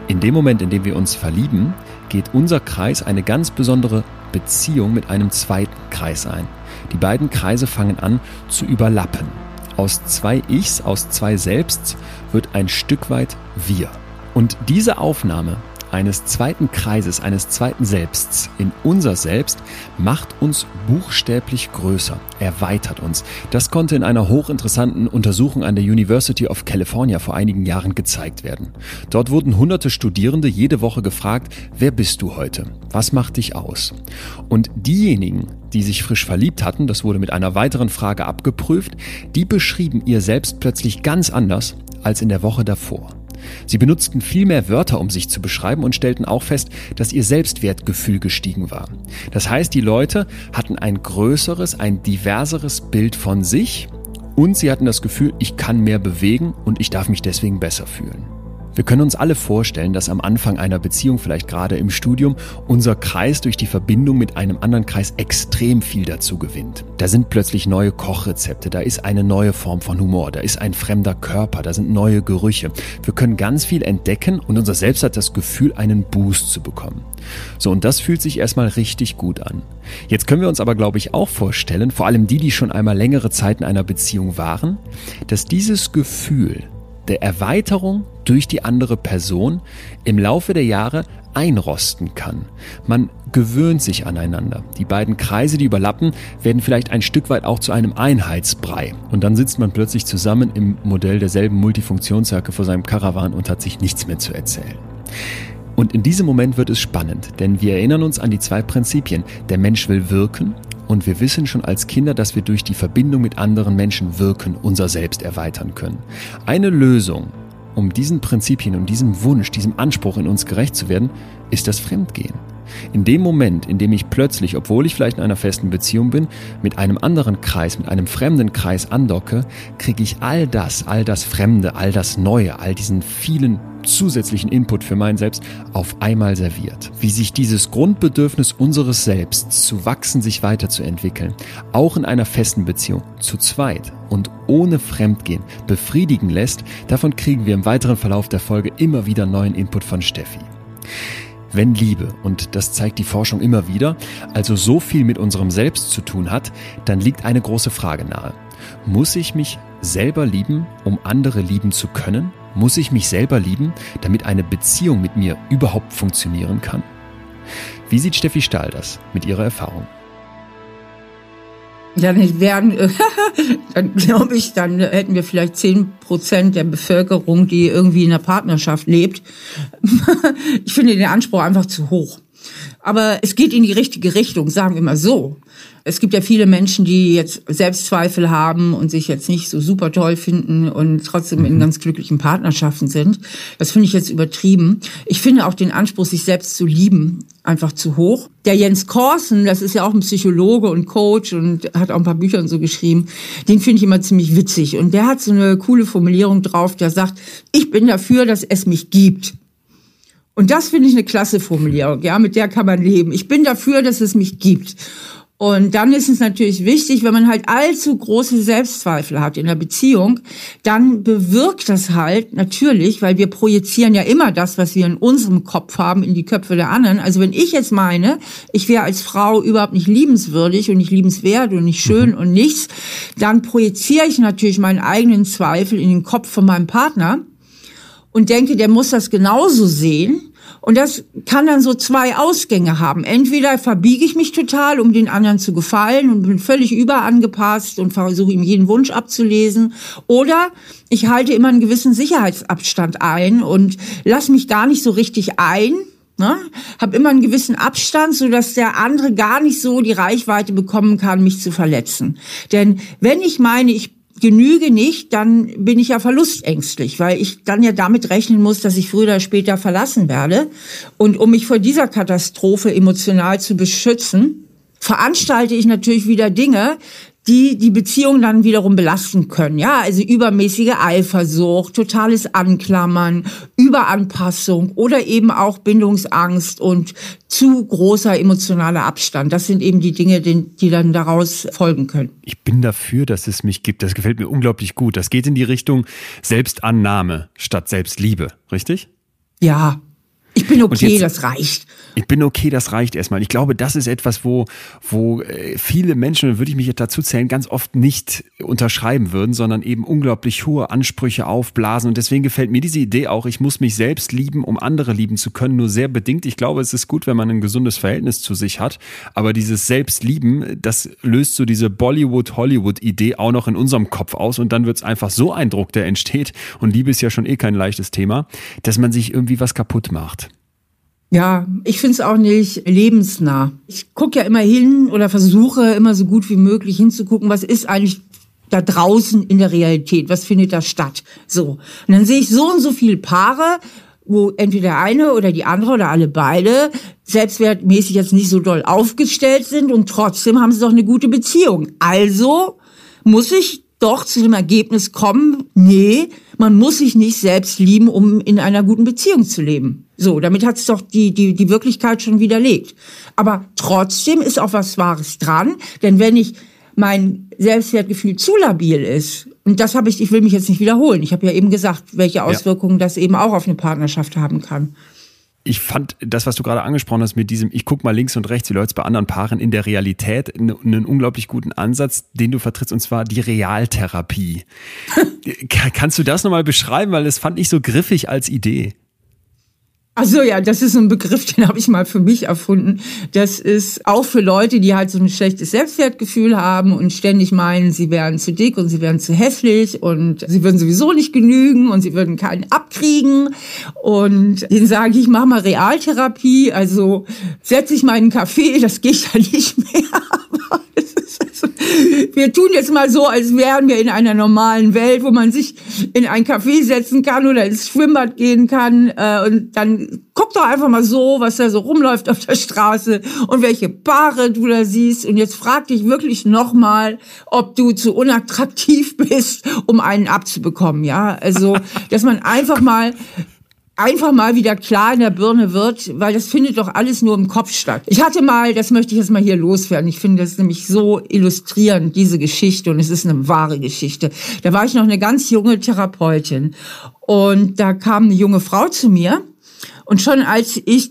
In dem Moment, in dem wir uns verlieben, geht unser Kreis eine ganz besondere Beziehung mit einem zweiten Kreis ein. Die beiden Kreise fangen an zu überlappen. Aus zwei Ichs, aus zwei Selbsts wird ein Stück weit wir. Und diese Aufnahme eines zweiten Kreises, eines zweiten Selbsts in unser Selbst macht uns buchstäblich größer, erweitert uns. Das konnte in einer hochinteressanten Untersuchung an der University of California vor einigen Jahren gezeigt werden. Dort wurden hunderte Studierende jede Woche gefragt, wer bist du heute? Was macht dich aus? Und diejenigen, die sich frisch verliebt hatten, das wurde mit einer weiteren Frage abgeprüft, die beschrieben ihr selbst plötzlich ganz anders als in der Woche davor. Sie benutzten viel mehr Wörter, um sich zu beschreiben und stellten auch fest, dass ihr Selbstwertgefühl gestiegen war. Das heißt, die Leute hatten ein größeres, ein diverseres Bild von sich und sie hatten das Gefühl, ich kann mehr bewegen und ich darf mich deswegen besser fühlen. Wir können uns alle vorstellen, dass am Anfang einer Beziehung, vielleicht gerade im Studium, unser Kreis durch die Verbindung mit einem anderen Kreis extrem viel dazu gewinnt. Da sind plötzlich neue Kochrezepte, da ist eine neue Form von Humor, da ist ein fremder Körper, da sind neue Gerüche. Wir können ganz viel entdecken und unser Selbst hat das Gefühl, einen Boost zu bekommen. So, und das fühlt sich erstmal richtig gut an. Jetzt können wir uns aber, glaube ich, auch vorstellen, vor allem die, die schon einmal längere Zeit in einer Beziehung waren, dass dieses Gefühl, der Erweiterung durch die andere Person im Laufe der Jahre einrosten kann. Man gewöhnt sich aneinander. Die beiden Kreise, die überlappen, werden vielleicht ein Stück weit auch zu einem Einheitsbrei. Und dann sitzt man plötzlich zusammen im Modell derselben Multifunktionsjacke vor seinem Karawan und hat sich nichts mehr zu erzählen. Und in diesem Moment wird es spannend, denn wir erinnern uns an die zwei Prinzipien. Der Mensch will wirken und wir wissen schon als Kinder, dass wir durch die Verbindung mit anderen Menschen wirken, unser Selbst erweitern können. Eine Lösung, um diesen Prinzipien, um diesem Wunsch, diesem Anspruch in uns gerecht zu werden, ist das Fremdgehen. In dem Moment, in dem ich plötzlich, obwohl ich vielleicht in einer festen Beziehung bin, mit einem anderen Kreis, mit einem fremden Kreis andocke, kriege ich all das, all das Fremde, all das Neue, all diesen vielen zusätzlichen Input für mein Selbst auf einmal serviert. Wie sich dieses Grundbedürfnis unseres Selbst zu wachsen, sich weiterzuentwickeln, auch in einer festen Beziehung, zu zweit und ohne Fremdgehen befriedigen lässt, davon kriegen wir im weiteren Verlauf der Folge immer wieder neuen Input von Steffi. Wenn Liebe, und das zeigt die Forschung immer wieder, also so viel mit unserem Selbst zu tun hat, dann liegt eine große Frage nahe. Muss ich mich selber lieben, um andere lieben zu können? Muss ich mich selber lieben, damit eine Beziehung mit mir überhaupt funktionieren kann? Wie sieht Steffi Stahl das mit ihrer Erfahrung? Ja, dann wären, dann glaube ich, dann hätten wir vielleicht zehn Prozent der Bevölkerung, die irgendwie in einer Partnerschaft lebt. ich finde den Anspruch einfach zu hoch. Aber es geht in die richtige Richtung, sagen wir mal so. Es gibt ja viele Menschen, die jetzt Selbstzweifel haben und sich jetzt nicht so super toll finden und trotzdem in mhm. ganz glücklichen Partnerschaften sind. Das finde ich jetzt übertrieben. Ich finde auch den Anspruch, sich selbst zu lieben, einfach zu hoch. Der Jens Korsen, das ist ja auch ein Psychologe und Coach und hat auch ein paar Bücher und so geschrieben, den finde ich immer ziemlich witzig. Und der hat so eine coole Formulierung drauf, der sagt, ich bin dafür, dass es mich gibt. Und das finde ich eine klasse Formulierung, ja, mit der kann man leben. Ich bin dafür, dass es mich gibt. Und dann ist es natürlich wichtig, wenn man halt allzu große Selbstzweifel hat in der Beziehung, dann bewirkt das halt natürlich, weil wir projizieren ja immer das, was wir in unserem Kopf haben, in die Köpfe der anderen. Also wenn ich jetzt meine, ich wäre als Frau überhaupt nicht liebenswürdig und nicht liebenswert und nicht schön mhm. und nichts, dann projiziere ich natürlich meinen eigenen Zweifel in den Kopf von meinem Partner und denke, der muss das genauso sehen. Und das kann dann so zwei Ausgänge haben. Entweder verbiege ich mich total, um den anderen zu gefallen und bin völlig überangepasst und versuche ihm jeden Wunsch abzulesen. Oder ich halte immer einen gewissen Sicherheitsabstand ein und lass mich gar nicht so richtig ein. Ne? Hab immer einen gewissen Abstand, so dass der andere gar nicht so die Reichweite bekommen kann, mich zu verletzen. Denn wenn ich meine, ich genüge nicht, dann bin ich ja verlustängstlich, weil ich dann ja damit rechnen muss, dass ich früher oder später verlassen werde. Und um mich vor dieser Katastrophe emotional zu beschützen, veranstalte ich natürlich wieder Dinge, die die Beziehung dann wiederum belasten können. Ja, also übermäßige Eifersucht, totales Anklammern, Überanpassung oder eben auch Bindungsangst und zu großer emotionaler Abstand. Das sind eben die Dinge, die dann daraus folgen können. Ich bin dafür, dass es mich gibt. Das gefällt mir unglaublich gut. Das geht in die Richtung Selbstannahme statt Selbstliebe, richtig? Ja, ich bin okay, jetzt, das reicht. Ich bin okay, das reicht erstmal. Ich glaube, das ist etwas, wo, wo äh, viele Menschen, würde ich mich jetzt dazu zählen, ganz oft nicht unterschreiben würden, sondern eben unglaublich hohe Ansprüche aufblasen. Und deswegen gefällt mir diese Idee auch, ich muss mich selbst lieben, um andere lieben zu können, nur sehr bedingt. Ich glaube, es ist gut, wenn man ein gesundes Verhältnis zu sich hat. Aber dieses Selbstlieben, das löst so diese Bollywood-Hollywood-Idee auch noch in unserem Kopf aus. Und dann wird es einfach so ein Druck, der entsteht. Und Liebe ist ja schon eh kein leichtes Thema, dass man sich irgendwie was kaputt macht. Ja, ich finde es auch nicht lebensnah. Ich gucke ja immer hin oder versuche immer so gut wie möglich hinzugucken, was ist eigentlich da draußen in der Realität, was findet da statt. So. Und dann sehe ich so und so viele Paare, wo entweder eine oder die andere oder alle beide selbstwertmäßig jetzt nicht so doll aufgestellt sind und trotzdem haben sie doch eine gute Beziehung. Also muss ich doch zu dem Ergebnis kommen, nee, man muss sich nicht selbst lieben, um in einer guten Beziehung zu leben. So, damit hat es doch die, die, die Wirklichkeit schon widerlegt. Aber trotzdem ist auch was Wahres dran, denn wenn ich mein Selbstwertgefühl zu labil ist, und das habe ich, ich will mich jetzt nicht wiederholen, ich habe ja eben gesagt, welche Auswirkungen ja. das eben auch auf eine Partnerschaft haben kann ich fand das, was du gerade angesprochen hast mit diesem, ich guck mal links und rechts, wie läuft's bei anderen Paaren in der Realität, einen unglaublich guten Ansatz, den du vertrittst, und zwar die Realtherapie. Kannst du das nochmal beschreiben, weil das fand ich so griffig als Idee. Also ja, das ist ein Begriff, den habe ich mal für mich erfunden. Das ist auch für Leute, die halt so ein schlechtes Selbstwertgefühl haben und ständig meinen, sie wären zu dick und sie wären zu hässlich und sie würden sowieso nicht genügen und sie würden keinen abkriegen. Und denen sage ich, mache mal Realtherapie, also setze ich meinen Kaffee, das geht ja nicht mehr. Aber wir tun jetzt mal so, als wären wir in einer normalen Welt, wo man sich in ein Café setzen kann oder ins Schwimmbad gehen kann. Äh, und dann guck doch einfach mal so, was da so rumläuft auf der Straße und welche Paare du da siehst. Und jetzt frag dich wirklich nochmal, ob du zu unattraktiv bist, um einen abzubekommen. Ja, also, dass man einfach mal einfach mal wieder klar in der Birne wird, weil das findet doch alles nur im Kopf statt. Ich hatte mal, das möchte ich jetzt mal hier loswerden, ich finde das nämlich so illustrierend, diese Geschichte, und es ist eine wahre Geschichte. Da war ich noch eine ganz junge Therapeutin und da kam eine junge Frau zu mir und schon als ich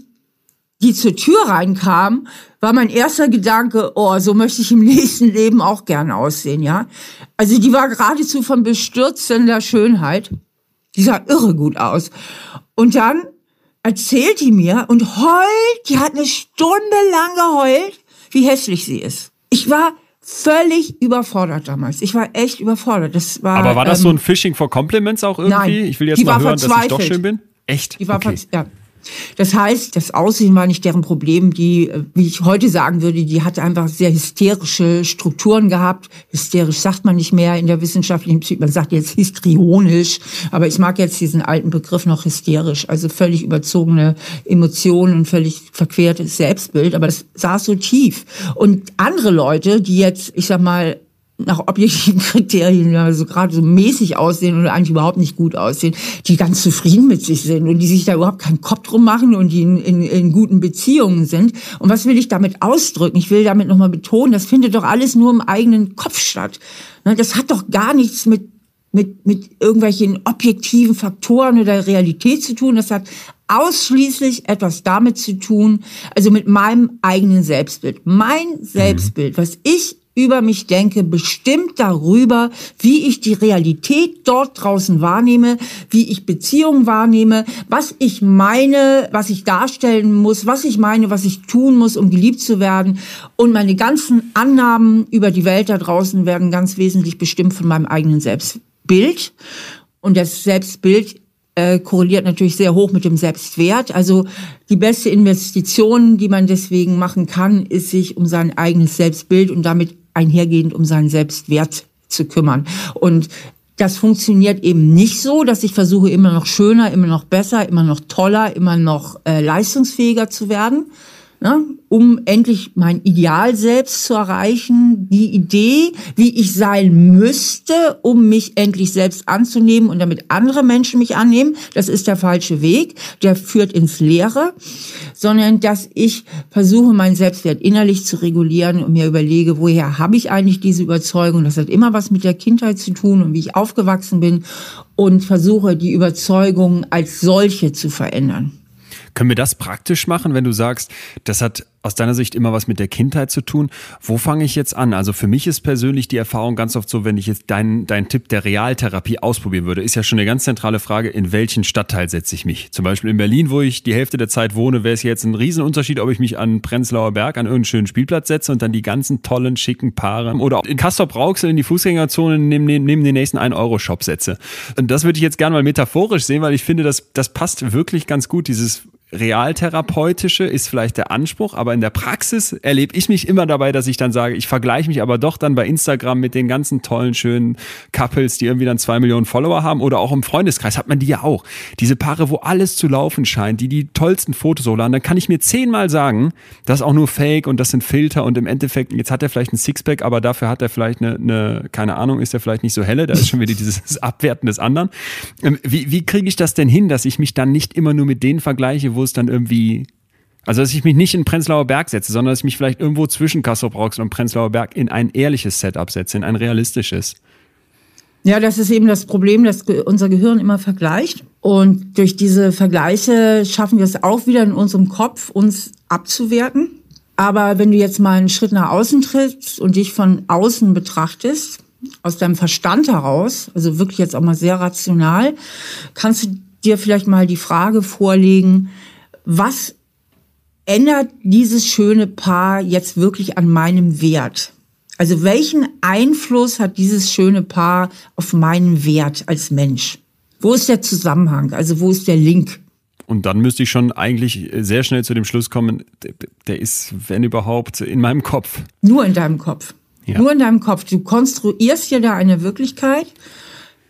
die zur Tür reinkam, war mein erster Gedanke, oh, so möchte ich im nächsten Leben auch gern aussehen, ja. Also die war geradezu von bestürzender Schönheit. Die sah irre gut aus. Und dann erzählt die mir und heult, die hat eine Stunde lang geheult, wie hässlich sie ist. Ich war völlig überfordert damals. Ich war echt überfordert. Das war, Aber war das ähm, so ein Phishing for Compliments auch irgendwie? Nein, ich will jetzt mal hören, dass ich doch schön bin. Echt? Die war okay. ja. Das heißt, das Aussehen war nicht deren Problem. Die, äh, wie ich heute sagen würde, die hatte einfach sehr hysterische Strukturen gehabt. Hysterisch sagt man nicht mehr in der wissenschaftlichen Psyche. Man sagt jetzt histrionisch. Aber ich mag jetzt diesen alten Begriff noch hysterisch. Also völlig überzogene Emotionen und völlig verquertes Selbstbild. Aber das saß so tief. Und andere Leute, die jetzt, ich sag mal, nach objektiven Kriterien, also gerade so mäßig aussehen oder eigentlich überhaupt nicht gut aussehen, die ganz zufrieden mit sich sind und die sich da überhaupt keinen Kopf drum machen und die in, in, in guten Beziehungen sind. Und was will ich damit ausdrücken? Ich will damit nochmal betonen, das findet doch alles nur im eigenen Kopf statt. Ne, das hat doch gar nichts mit mit, mit irgendwelchen objektiven Faktoren oder Realität zu tun. Das hat ausschließlich etwas damit zu tun, also mit meinem eigenen Selbstbild. Mein Selbstbild, was ich über mich denke, bestimmt darüber, wie ich die Realität dort draußen wahrnehme, wie ich Beziehungen wahrnehme, was ich meine, was ich darstellen muss, was ich meine, was ich tun muss, um geliebt zu werden. Und meine ganzen Annahmen über die Welt da draußen werden ganz wesentlich bestimmt von meinem eigenen Selbstbild. Und das Selbstbild äh, korreliert natürlich sehr hoch mit dem Selbstwert. Also die beste Investition, die man deswegen machen kann, ist sich um sein eigenes Selbstbild und damit einhergehend um seinen Selbstwert zu kümmern. Und das funktioniert eben nicht so, dass ich versuche, immer noch schöner, immer noch besser, immer noch toller, immer noch äh, leistungsfähiger zu werden, ne, um endlich mein Ideal selbst zu erreichen, die Idee, wie ich sein müsste, um mich endlich selbst anzunehmen und damit andere Menschen mich annehmen, das ist der falsche Weg, der führt ins Leere, sondern dass ich versuche, meinen Selbstwert innerlich zu regulieren und mir überlege, woher habe ich eigentlich diese Überzeugung, das hat immer was mit der Kindheit zu tun und wie ich aufgewachsen bin. Und versuche, die Überzeugung als solche zu verändern. Können wir das praktisch machen, wenn du sagst, das hat aus deiner Sicht immer was mit der Kindheit zu tun? Wo fange ich jetzt an? Also für mich ist persönlich die Erfahrung ganz oft so, wenn ich jetzt deinen dein Tipp der Realtherapie ausprobieren würde, ist ja schon eine ganz zentrale Frage, in welchen Stadtteil setze ich mich? Zum Beispiel in Berlin, wo ich die Hälfte der Zeit wohne, wäre es jetzt ein Riesenunterschied, ob ich mich an Prenzlauer Berg an irgendeinen schönen Spielplatz setze und dann die ganzen tollen, schicken Paare oder in Castrop-Rauxel in die Fußgängerzone neben, neben den nächsten 1-Euro-Shop setze. Und das würde ich jetzt gerne mal metaphorisch sehen, weil ich finde, das, das passt wirklich ganz gut, dieses realtherapeutische ist vielleicht der Anspruch, aber in der Praxis erlebe ich mich immer dabei, dass ich dann sage, ich vergleiche mich aber doch dann bei Instagram mit den ganzen tollen, schönen Couples, die irgendwie dann zwei Millionen Follower haben oder auch im Freundeskreis hat man die ja auch. Diese Paare, wo alles zu laufen scheint, die die tollsten Fotos hochladen, dann kann ich mir zehnmal sagen, das ist auch nur Fake und das sind Filter und im Endeffekt, jetzt hat er vielleicht ein Sixpack, aber dafür hat er vielleicht eine, eine keine Ahnung, ist er vielleicht nicht so helle, da ist schon wieder dieses Abwerten des anderen. Ähm, wie, wie kriege ich das denn hin, dass ich mich dann nicht immer nur mit denen vergleiche, wo es dann irgendwie also, dass ich mich nicht in Prenzlauer Berg setze, sondern dass ich mich vielleicht irgendwo zwischen Kassel-Brauxel und Prenzlauer Berg in ein ehrliches Setup setze, in ein realistisches. Ja, das ist eben das Problem, dass unser Gehirn immer vergleicht. Und durch diese Vergleiche schaffen wir es auch wieder in unserem Kopf, uns abzuwerten. Aber wenn du jetzt mal einen Schritt nach außen trittst und dich von außen betrachtest, aus deinem Verstand heraus, also wirklich jetzt auch mal sehr rational, kannst du dir vielleicht mal die Frage vorlegen, was ändert dieses schöne Paar jetzt wirklich an meinem Wert? Also welchen Einfluss hat dieses schöne Paar auf meinen Wert als Mensch? Wo ist der Zusammenhang? Also wo ist der Link? Und dann müsste ich schon eigentlich sehr schnell zu dem Schluss kommen, der ist, wenn überhaupt, in meinem Kopf. Nur in deinem Kopf. Ja. Nur in deinem Kopf. Du konstruierst ja da eine Wirklichkeit,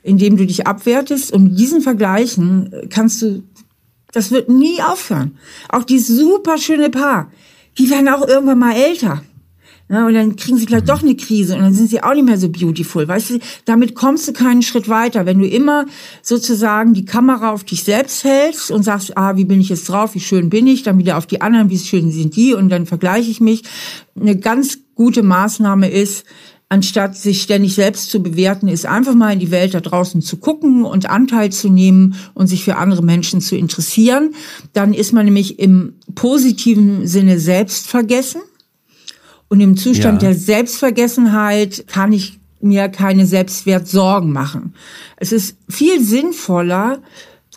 indem du dich abwertest. Und diesen Vergleichen kannst du das wird nie aufhören. Auch die super schöne Paar, die werden auch irgendwann mal älter. Ja, und dann kriegen sie vielleicht doch eine Krise und dann sind sie auch nicht mehr so beautiful. Weißt du, damit kommst du keinen Schritt weiter. Wenn du immer sozusagen die Kamera auf dich selbst hältst und sagst, ah, wie bin ich jetzt drauf, wie schön bin ich, dann wieder auf die anderen, wie schön sind die und dann vergleiche ich mich. Eine ganz gute Maßnahme ist, anstatt sich ständig selbst zu bewerten, ist einfach mal in die Welt da draußen zu gucken und Anteil zu nehmen und sich für andere Menschen zu interessieren. Dann ist man nämlich im positiven Sinne selbst vergessen und im Zustand ja. der Selbstvergessenheit kann ich mir keine Selbstwertsorgen machen. Es ist viel sinnvoller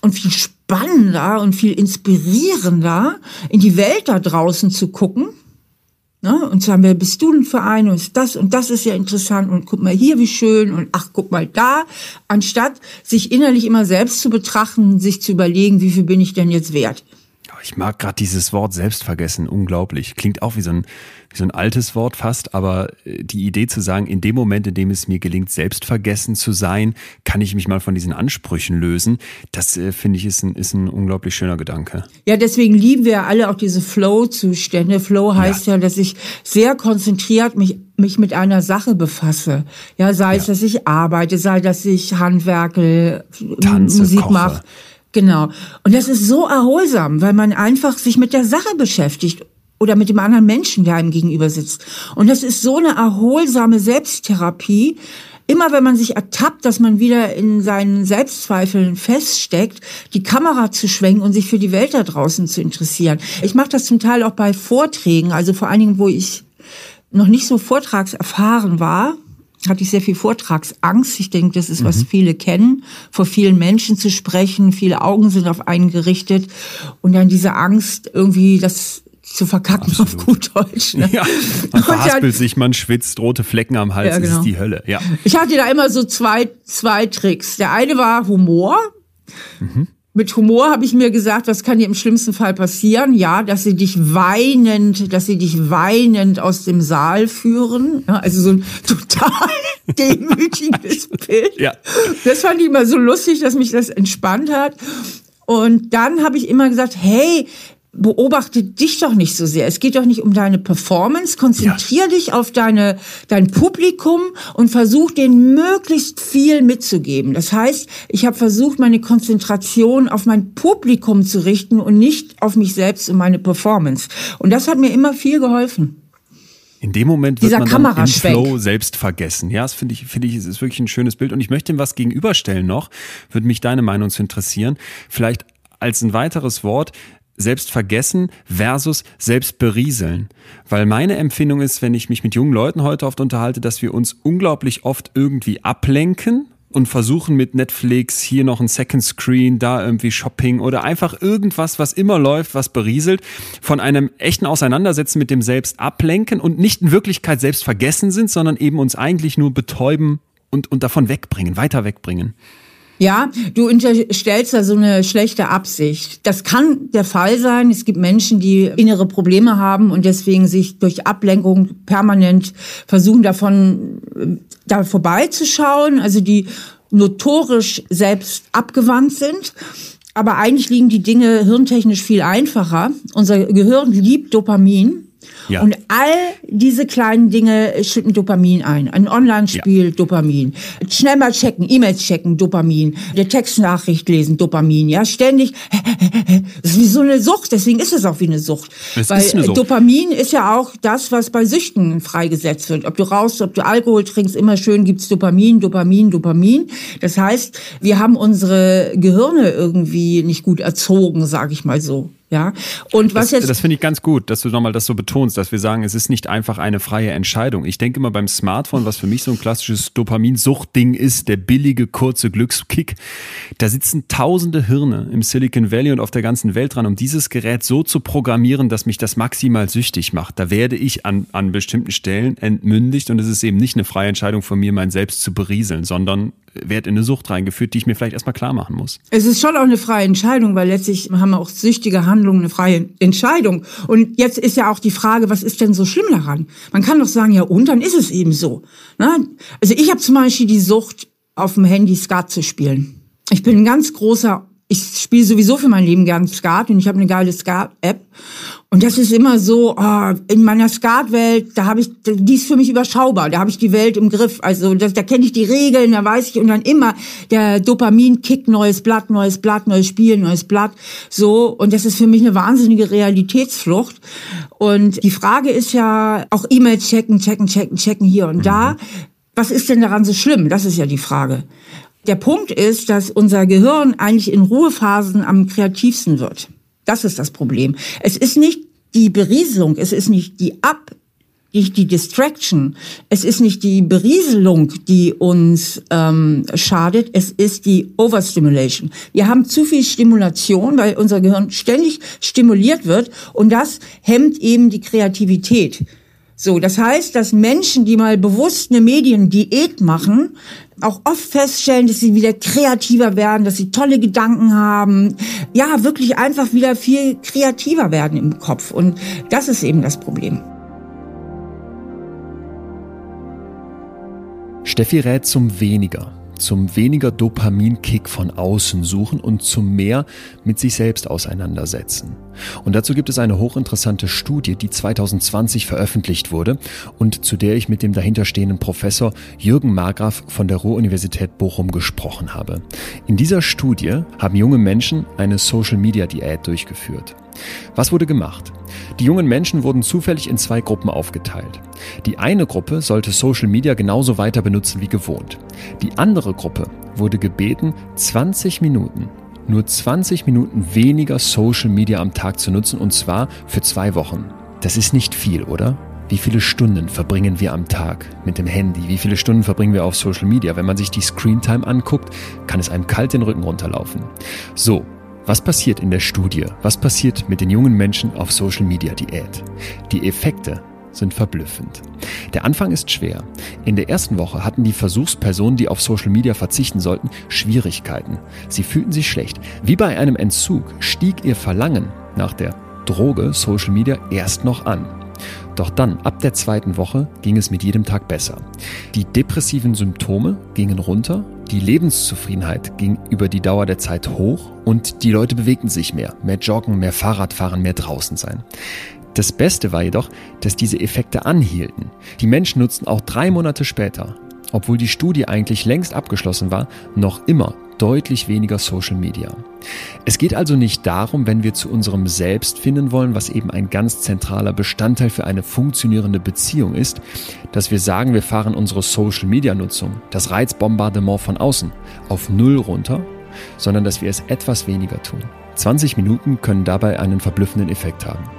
und viel spannender und viel inspirierender, in die Welt da draußen zu gucken. Ne? Und sagen, wer bist du denn für einen? Und ist das und das ist ja interessant und guck mal hier, wie schön und ach, guck mal da. Anstatt sich innerlich immer selbst zu betrachten, sich zu überlegen, wie viel bin ich denn jetzt wert? Ich mag gerade dieses Wort Selbstvergessen unglaublich. Klingt auch wie so ein so ein altes Wort fast, aber äh, die Idee zu sagen, in dem Moment, in dem es mir gelingt, selbstvergessen zu sein, kann ich mich mal von diesen Ansprüchen lösen. Das äh, finde ich ist ein, ist ein unglaublich schöner Gedanke. Ja, deswegen lieben wir alle auch diese Flow-Zustände. Flow heißt ja. ja, dass ich sehr konzentriert mich mich mit einer Sache befasse. Ja, sei ja. es, dass ich arbeite, sei, dass ich handwerke, Tanze, Musik mache. Genau. Und das ist so erholsam, weil man einfach sich mit der Sache beschäftigt oder mit dem anderen Menschen, der einem gegenüber sitzt. Und das ist so eine erholsame Selbsttherapie. Immer wenn man sich ertappt, dass man wieder in seinen Selbstzweifeln feststeckt, die Kamera zu schwenken und sich für die Welt da draußen zu interessieren. Ich mache das zum Teil auch bei Vorträgen, also vor allen Dingen, wo ich noch nicht so vortragserfahren war, hatte ich sehr viel Vortragsangst. Ich denke, das ist, was mhm. viele kennen, vor vielen Menschen zu sprechen. Viele Augen sind auf einen gerichtet. Und dann diese Angst, irgendwie das zu verkacken Absolut. auf gut Deutsch. Ne? Ja, man verhaspelt sich, man schwitzt, rote Flecken am Hals, ja, genau. das ist die Hölle. Ja. Ich hatte da immer so zwei, zwei Tricks. Der eine war Humor. Mhm. Mit Humor habe ich mir gesagt, was kann dir im schlimmsten Fall passieren? Ja, dass sie dich weinend, dass sie dich weinend aus dem Saal führen. Ja, also so ein total demütiges Bild. Ja. Das fand ich immer so lustig, dass mich das entspannt hat. Und dann habe ich immer gesagt, hey, beobachte dich doch nicht so sehr. Es geht doch nicht um deine Performance. Konzentrier ja. dich auf deine, dein Publikum und versuch denen möglichst viel mitzugeben. Das heißt, ich habe versucht, meine Konzentration auf mein Publikum zu richten und nicht auf mich selbst und meine Performance. Und das hat mir immer viel geholfen. In dem Moment wird Dieser man dann im Flow selbst vergessen. Ja, das finde ich, finde ich, es ist wirklich ein schönes Bild. Und ich möchte ihm was gegenüberstellen noch. Würde mich deine Meinung zu interessieren. Vielleicht als ein weiteres Wort, selbst vergessen versus selbst berieseln. Weil meine Empfindung ist, wenn ich mich mit jungen Leuten heute oft unterhalte, dass wir uns unglaublich oft irgendwie ablenken und versuchen mit Netflix hier noch ein Second Screen, da irgendwie Shopping oder einfach irgendwas, was immer läuft, was berieselt, von einem echten Auseinandersetzen mit dem Selbst ablenken und nicht in Wirklichkeit selbst vergessen sind, sondern eben uns eigentlich nur betäuben und, und davon wegbringen, weiter wegbringen. Ja, du unterstellst da so eine schlechte Absicht. Das kann der Fall sein. Es gibt Menschen, die innere Probleme haben und deswegen sich durch Ablenkung permanent versuchen, davon da vorbeizuschauen, also die notorisch selbst abgewandt sind. Aber eigentlich liegen die Dinge hirntechnisch viel einfacher. Unser Gehirn liebt Dopamin. Ja. Und all diese kleinen Dinge schütten Dopamin ein. Ein Online-Spiel, ja. Dopamin. Schnell mal checken, E-Mails checken, Dopamin. Der Textnachricht lesen, Dopamin. Ja, ständig. Das ist wie so eine Sucht. Deswegen ist es auch wie eine Sucht. Es Weil ist eine Sucht. Dopamin ist ja auch das, was bei Süchten freigesetzt wird. Ob du rauchst, ob du Alkohol trinkst, immer schön gibt's Dopamin, Dopamin, Dopamin. Das heißt, wir haben unsere Gehirne irgendwie nicht gut erzogen, sage ich mal so. Ja, und was das, jetzt. Das finde ich ganz gut, dass du nochmal das so betonst, dass wir sagen, es ist nicht einfach eine freie Entscheidung. Ich denke immer beim Smartphone, was für mich so ein klassisches Dopaminsuchtding ist, der billige, kurze Glückskick. Da sitzen tausende Hirne im Silicon Valley und auf der ganzen Welt dran, um dieses Gerät so zu programmieren, dass mich das maximal süchtig macht. Da werde ich an, an bestimmten Stellen entmündigt und es ist eben nicht eine freie Entscheidung von mir, mein Selbst zu berieseln, sondern werde in eine Sucht reingeführt, die ich mir vielleicht erstmal klar machen muss. Es ist schon auch eine freie Entscheidung, weil letztlich haben auch süchtige Handlungen eine freie Entscheidung. Und jetzt ist ja auch die Frage, was ist denn so schlimm daran? Man kann doch sagen, ja und, dann ist es eben so. Ne? Also ich habe zum Beispiel die Sucht, auf dem Handy Skat zu spielen. Ich bin ein ganz großer ich spiele sowieso für mein Leben gern Skat und ich habe eine geile Skat-App. Und das ist immer so, oh, in meiner Skat-Welt, da habe ich, die ist für mich überschaubar, da habe ich die Welt im Griff. Also das, da kenne ich die Regeln, da weiß ich und dann immer der Dopamin-Kick, neues Blatt, neues Blatt, neues Spiel, neues Blatt. So, und das ist für mich eine wahnsinnige Realitätsflucht. Und die Frage ist ja auch E-Mail checken, checken, checken, checken hier und da. Mhm. Was ist denn daran so schlimm? Das ist ja die Frage. Der Punkt ist, dass unser Gehirn eigentlich in Ruhephasen am kreativsten wird. Das ist das Problem. Es ist nicht die Berieselung, es ist nicht die Ab, nicht die Distraction, es ist nicht die Berieselung, die uns ähm, schadet, es ist die Overstimulation. Wir haben zu viel Stimulation, weil unser Gehirn ständig stimuliert wird und das hemmt eben die Kreativität. So, das heißt, dass Menschen, die mal bewusst eine Mediendiät machen, auch oft feststellen, dass sie wieder kreativer werden, dass sie tolle Gedanken haben, ja, wirklich einfach wieder viel kreativer werden im Kopf. Und das ist eben das Problem. Steffi rät zum weniger zum weniger Dopaminkick von außen suchen und zum mehr mit sich selbst auseinandersetzen. Und dazu gibt es eine hochinteressante Studie, die 2020 veröffentlicht wurde und zu der ich mit dem dahinterstehenden Professor Jürgen Margraf von der Ruhr-Universität Bochum gesprochen habe. In dieser Studie haben junge Menschen eine Social-Media-Diät durchgeführt. Was wurde gemacht? Die jungen Menschen wurden zufällig in zwei Gruppen aufgeteilt. Die eine Gruppe sollte Social Media genauso weiter benutzen wie gewohnt. Die andere Gruppe wurde gebeten, 20 Minuten, nur 20 Minuten weniger Social Media am Tag zu nutzen und zwar für zwei Wochen. Das ist nicht viel, oder? Wie viele Stunden verbringen wir am Tag mit dem Handy? Wie viele Stunden verbringen wir auf Social Media? Wenn man sich die Screentime anguckt, kann es einem kalt den Rücken runterlaufen. So, was passiert in der Studie? Was passiert mit den jungen Menschen auf Social Media Diät? Die Effekte sind verblüffend. Der Anfang ist schwer. In der ersten Woche hatten die Versuchspersonen, die auf Social Media verzichten sollten, Schwierigkeiten. Sie fühlten sich schlecht. Wie bei einem Entzug stieg ihr Verlangen nach der Droge Social Media erst noch an. Doch dann, ab der zweiten Woche, ging es mit jedem Tag besser. Die depressiven Symptome gingen runter die Lebenszufriedenheit ging über die Dauer der Zeit hoch und die Leute bewegten sich mehr. Mehr Joggen, mehr Fahrradfahren, mehr draußen sein. Das Beste war jedoch, dass diese Effekte anhielten. Die Menschen nutzten auch drei Monate später, obwohl die Studie eigentlich längst abgeschlossen war, noch immer deutlich weniger Social Media. Es geht also nicht darum, wenn wir zu unserem Selbst finden wollen, was eben ein ganz zentraler Bestandteil für eine funktionierende Beziehung ist, dass wir sagen, wir fahren unsere Social Media Nutzung, das Reizbombardement von außen, auf Null runter, sondern dass wir es etwas weniger tun. 20 Minuten können dabei einen verblüffenden Effekt haben.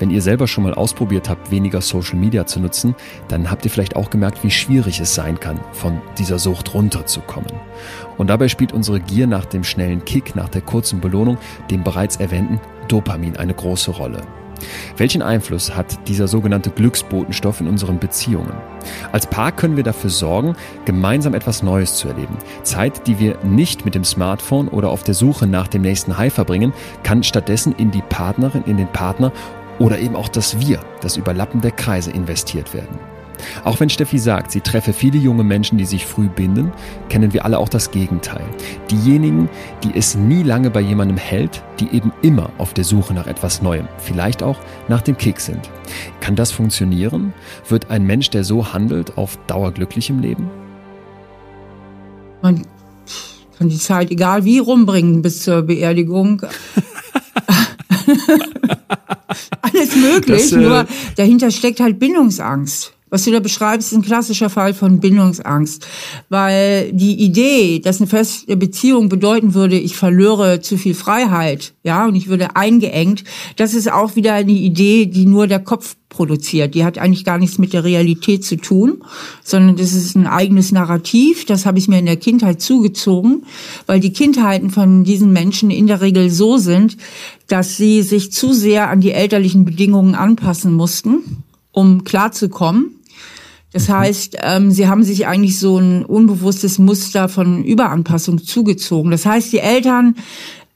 Wenn ihr selber schon mal ausprobiert habt, weniger Social Media zu nutzen, dann habt ihr vielleicht auch gemerkt, wie schwierig es sein kann, von dieser Sucht runterzukommen. Und dabei spielt unsere Gier nach dem schnellen Kick, nach der kurzen Belohnung, dem bereits erwähnten Dopamin eine große Rolle. Welchen Einfluss hat dieser sogenannte Glücksbotenstoff in unseren Beziehungen? Als Paar können wir dafür sorgen, gemeinsam etwas Neues zu erleben. Zeit, die wir nicht mit dem Smartphone oder auf der Suche nach dem nächsten High verbringen, kann stattdessen in die Partnerin, in den Partner oder eben auch das Wir, das Überlappen der Kreise investiert werden. Auch wenn Steffi sagt, sie treffe viele junge Menschen, die sich früh binden, kennen wir alle auch das Gegenteil. Diejenigen, die es nie lange bei jemandem hält, die eben immer auf der Suche nach etwas Neuem, vielleicht auch nach dem Kick sind. Kann das funktionieren? Wird ein Mensch, der so handelt, auf Dauer glücklich im Leben? Man kann die Zeit egal wie rumbringen bis zur Beerdigung. Alles möglich, das, äh, nur dahinter steckt halt Bindungsangst. Was du da beschreibst, ist ein klassischer Fall von Bindungsangst. Weil die Idee, dass eine feste Beziehung bedeuten würde, ich verlöre zu viel Freiheit, ja, und ich würde eingeengt, das ist auch wieder eine Idee, die nur der Kopf produziert. Die hat eigentlich gar nichts mit der Realität zu tun, sondern das ist ein eigenes Narrativ. Das habe ich mir in der Kindheit zugezogen, weil die Kindheiten von diesen Menschen in der Regel so sind, dass sie sich zu sehr an die elterlichen Bedingungen anpassen mussten, um klarzukommen das mhm. heißt, ähm, sie haben sich eigentlich so ein unbewusstes Muster von Überanpassung zugezogen. Das heißt, die Eltern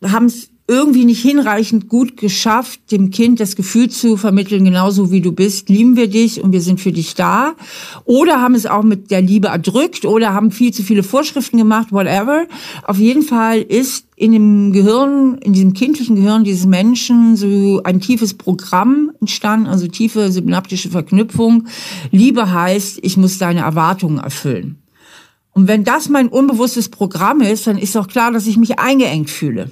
haben es irgendwie nicht hinreichend gut geschafft, dem Kind das Gefühl zu vermitteln, genauso wie du bist, lieben wir dich und wir sind für dich da. Oder haben es auch mit der Liebe erdrückt oder haben viel zu viele Vorschriften gemacht, whatever. Auf jeden Fall ist in dem Gehirn, in diesem kindlichen Gehirn dieses Menschen so ein tiefes Programm entstanden, also tiefe synaptische Verknüpfung. Liebe heißt, ich muss deine Erwartungen erfüllen. Und wenn das mein unbewusstes Programm ist, dann ist auch klar, dass ich mich eingeengt fühle.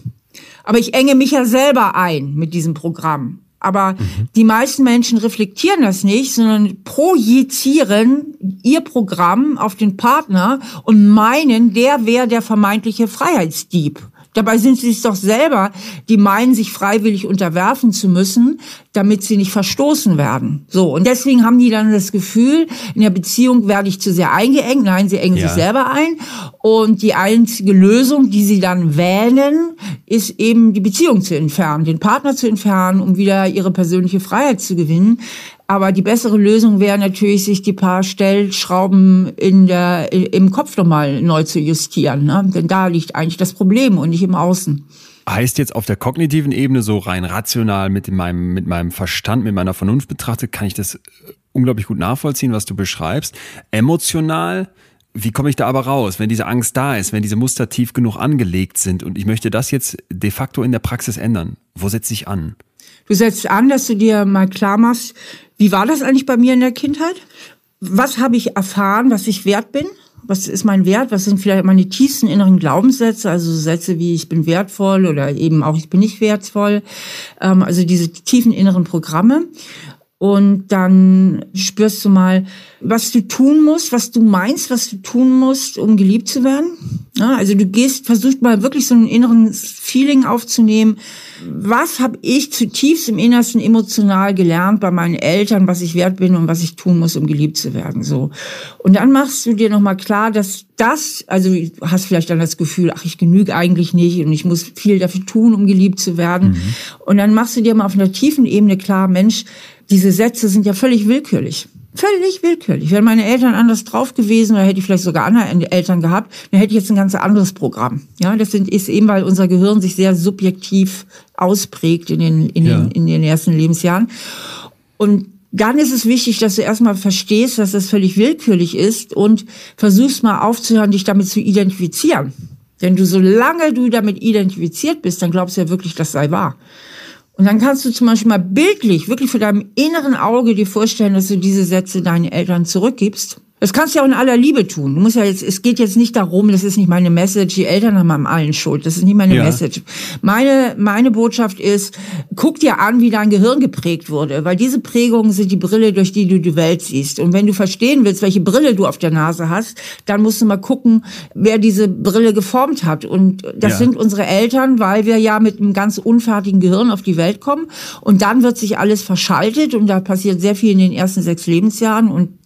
Aber ich enge mich ja selber ein mit diesem Programm. Aber mhm. die meisten Menschen reflektieren das nicht, sondern projizieren ihr Programm auf den Partner und meinen, der wäre der vermeintliche Freiheitsdieb. Dabei sind sie es doch selber, die meinen, sich freiwillig unterwerfen zu müssen, damit sie nicht verstoßen werden. So. Und deswegen haben die dann das Gefühl, in der Beziehung werde ich zu sehr eingeengt. Nein, sie engen ja. sich selber ein. Und die einzige Lösung, die sie dann wählen, ist eben die Beziehung zu entfernen, den Partner zu entfernen, um wieder ihre persönliche Freiheit zu gewinnen. Aber die bessere Lösung wäre natürlich, sich die paar Stellschrauben in der, im Kopf nochmal neu zu justieren. Ne? Denn da liegt eigentlich das Problem und nicht im Außen. Heißt jetzt auf der kognitiven Ebene so rein rational mit meinem, mit meinem Verstand, mit meiner Vernunft betrachtet, kann ich das unglaublich gut nachvollziehen, was du beschreibst. Emotional, wie komme ich da aber raus, wenn diese Angst da ist, wenn diese Muster tief genug angelegt sind und ich möchte das jetzt de facto in der Praxis ändern? Wo setze ich an? Du setzt an, dass du dir mal klar machst, wie war das eigentlich bei mir in der Kindheit? Was habe ich erfahren, was ich wert bin? Was ist mein Wert? Was sind vielleicht meine tiefsten inneren Glaubenssätze? Also Sätze wie ich bin wertvoll oder eben auch ich bin nicht wertvoll. Ähm, also diese tiefen inneren Programme. Und dann spürst du mal, was du tun musst, was du meinst, was du tun musst, um geliebt zu werden. Also du gehst, versuchst mal wirklich so ein inneren Feeling aufzunehmen. Was habe ich zutiefst im Innersten emotional gelernt bei meinen Eltern, was ich wert bin und was ich tun muss, um geliebt zu werden. So. Und dann machst du dir nochmal klar, dass das, also du hast vielleicht dann das Gefühl, ach, ich genüge eigentlich nicht und ich muss viel dafür tun, um geliebt zu werden. Mhm. Und dann machst du dir mal auf einer tiefen Ebene klar, Mensch, diese Sätze sind ja völlig willkürlich. Völlig willkürlich. Wären meine Eltern anders drauf gewesen oder hätte ich vielleicht sogar andere Eltern gehabt, dann hätte ich jetzt ein ganz anderes Programm. Ja, das sind, ist eben, weil unser Gehirn sich sehr subjektiv ausprägt in den, in, ja. den, in den ersten Lebensjahren. Und dann ist es wichtig, dass du erstmal verstehst, dass das völlig willkürlich ist und versuchst mal aufzuhören, dich damit zu identifizieren. Denn du, solange du damit identifiziert bist, dann glaubst du ja wirklich, das sei wahr. Und dann kannst du zum Beispiel mal bildlich, wirklich vor deinem inneren Auge dir vorstellen, dass du diese Sätze deinen Eltern zurückgibst das kannst du ja auch in aller Liebe tun. Du musst ja jetzt, es geht jetzt nicht darum, das ist nicht meine Message, die Eltern haben am allen Schuld. Das ist nicht meine ja. Message. Meine, meine Botschaft ist, guck dir an, wie dein Gehirn geprägt wurde, weil diese Prägungen sind die Brille, durch die du die Welt siehst. Und wenn du verstehen willst, welche Brille du auf der Nase hast, dann musst du mal gucken, wer diese Brille geformt hat. Und das ja. sind unsere Eltern, weil wir ja mit einem ganz unfertigen Gehirn auf die Welt kommen. Und dann wird sich alles verschaltet und da passiert sehr viel in den ersten sechs Lebensjahren und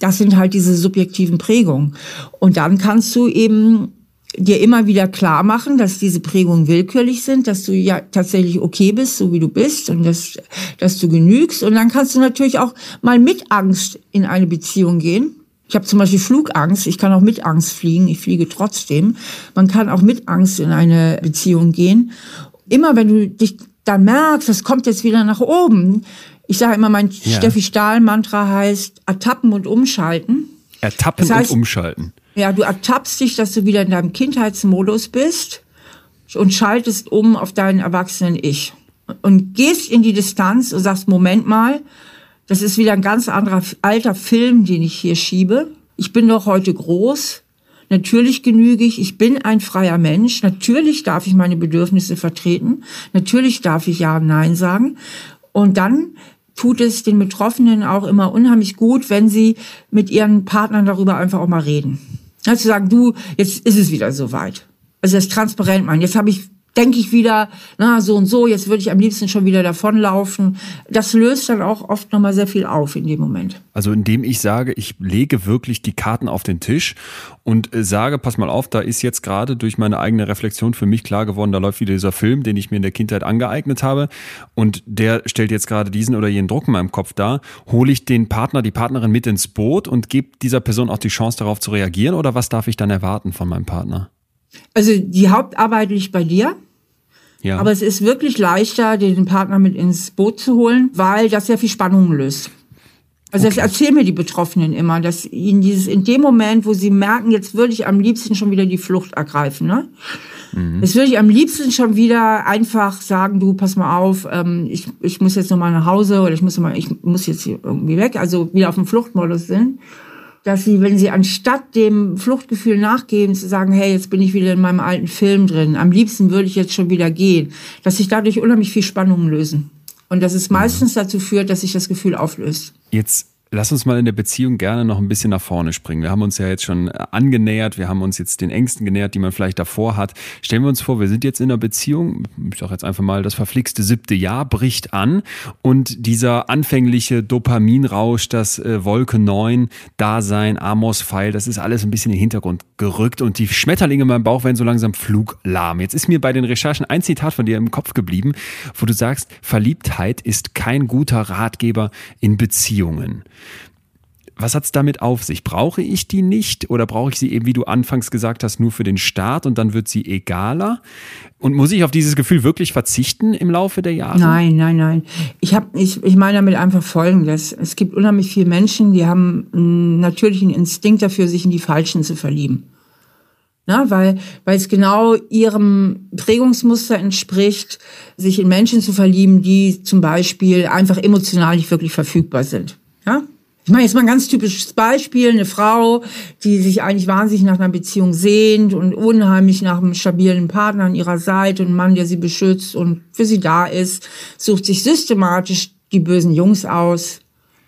das sind halt diese subjektiven Prägungen. Und dann kannst du eben dir immer wieder klar machen, dass diese Prägungen willkürlich sind, dass du ja tatsächlich okay bist, so wie du bist und dass, dass du genügst. Und dann kannst du natürlich auch mal mit Angst in eine Beziehung gehen. Ich habe zum Beispiel Flugangst, ich kann auch mit Angst fliegen, ich fliege trotzdem. Man kann auch mit Angst in eine Beziehung gehen. Immer wenn du dich dann merkst, das kommt jetzt wieder nach oben, ich sage immer, mein ja. Steffi Stahl-Mantra heißt ertappen und umschalten. Ertappen das heißt, und umschalten. Ja, du ertappst dich, dass du wieder in deinem Kindheitsmodus bist und schaltest um auf deinen erwachsenen Ich. Und gehst in die Distanz und sagst, Moment mal, das ist wieder ein ganz anderer alter Film, den ich hier schiebe. Ich bin doch heute groß. Natürlich genüge ich. Ich bin ein freier Mensch. Natürlich darf ich meine Bedürfnisse vertreten. Natürlich darf ich Ja und Nein sagen. Und dann tut es den Betroffenen auch immer unheimlich gut, wenn sie mit ihren Partnern darüber einfach auch mal reden. Also zu sagen, du, jetzt ist es wieder soweit. Also das transparent machen. Jetzt habe ich denke ich wieder, na, so und so, jetzt würde ich am liebsten schon wieder davonlaufen. Das löst dann auch oft nochmal sehr viel auf in dem Moment. Also indem ich sage, ich lege wirklich die Karten auf den Tisch und äh, sage, pass mal auf, da ist jetzt gerade durch meine eigene Reflexion für mich klar geworden, da läuft wieder dieser Film, den ich mir in der Kindheit angeeignet habe und der stellt jetzt gerade diesen oder jenen Druck in meinem Kopf dar. Hole ich den Partner, die Partnerin mit ins Boot und gebe dieser Person auch die Chance darauf zu reagieren oder was darf ich dann erwarten von meinem Partner? Also die Hauptarbeit liegt bei dir. Ja. Aber es ist wirklich leichter, den Partner mit ins Boot zu holen, weil das sehr viel Spannung löst. Also okay. das erzählen mir die Betroffenen immer, dass ihnen dieses in dem Moment, wo sie merken, jetzt würde ich am liebsten schon wieder die Flucht ergreifen, ne? Mhm. Jetzt würde ich am liebsten schon wieder einfach sagen, du, pass mal auf, ähm, ich, ich muss jetzt noch mal nach Hause oder ich muss mal, ich muss jetzt hier irgendwie weg, also wieder auf dem Fluchtmodus sind dass sie, wenn sie anstatt dem Fluchtgefühl nachgeben, zu sagen, hey, jetzt bin ich wieder in meinem alten Film drin, am liebsten würde ich jetzt schon wieder gehen, dass sich dadurch unheimlich viel Spannungen lösen. Und dass es meistens dazu führt, dass sich das Gefühl auflöst. Jetzt Lass uns mal in der Beziehung gerne noch ein bisschen nach vorne springen. Wir haben uns ja jetzt schon äh, angenähert, wir haben uns jetzt den Ängsten genähert, die man vielleicht davor hat. Stellen wir uns vor, wir sind jetzt in einer Beziehung, ich sage jetzt einfach mal, das verflixte siebte Jahr bricht an und dieser anfängliche Dopaminrausch, das äh, Wolke 9, Dasein, Amos-Pfeil, das ist alles ein bisschen in den Hintergrund gerückt und die Schmetterlinge in meinem Bauch werden so langsam fluglahm. Jetzt ist mir bei den Recherchen ein Zitat von dir im Kopf geblieben, wo du sagst, Verliebtheit ist kein guter Ratgeber in Beziehungen. Was hat's damit auf sich? Brauche ich die nicht oder brauche ich sie eben, wie du anfangs gesagt hast, nur für den Start und dann wird sie egaler? Und muss ich auf dieses Gefühl wirklich verzichten im Laufe der Jahre? Nein, nein, nein. Ich, hab, ich, ich meine damit einfach Folgendes. Es gibt unheimlich viele Menschen, die haben einen natürlichen Instinkt dafür, sich in die Falschen zu verlieben. Na, weil, weil es genau ihrem Prägungsmuster entspricht, sich in Menschen zu verlieben, die zum Beispiel einfach emotional nicht wirklich verfügbar sind. Ja? Ich meine jetzt mal ein ganz typisches Beispiel, eine Frau, die sich eigentlich wahnsinnig nach einer Beziehung sehnt und unheimlich nach einem stabilen Partner an ihrer Seite und Mann, der sie beschützt und für sie da ist, sucht sich systematisch die bösen Jungs aus,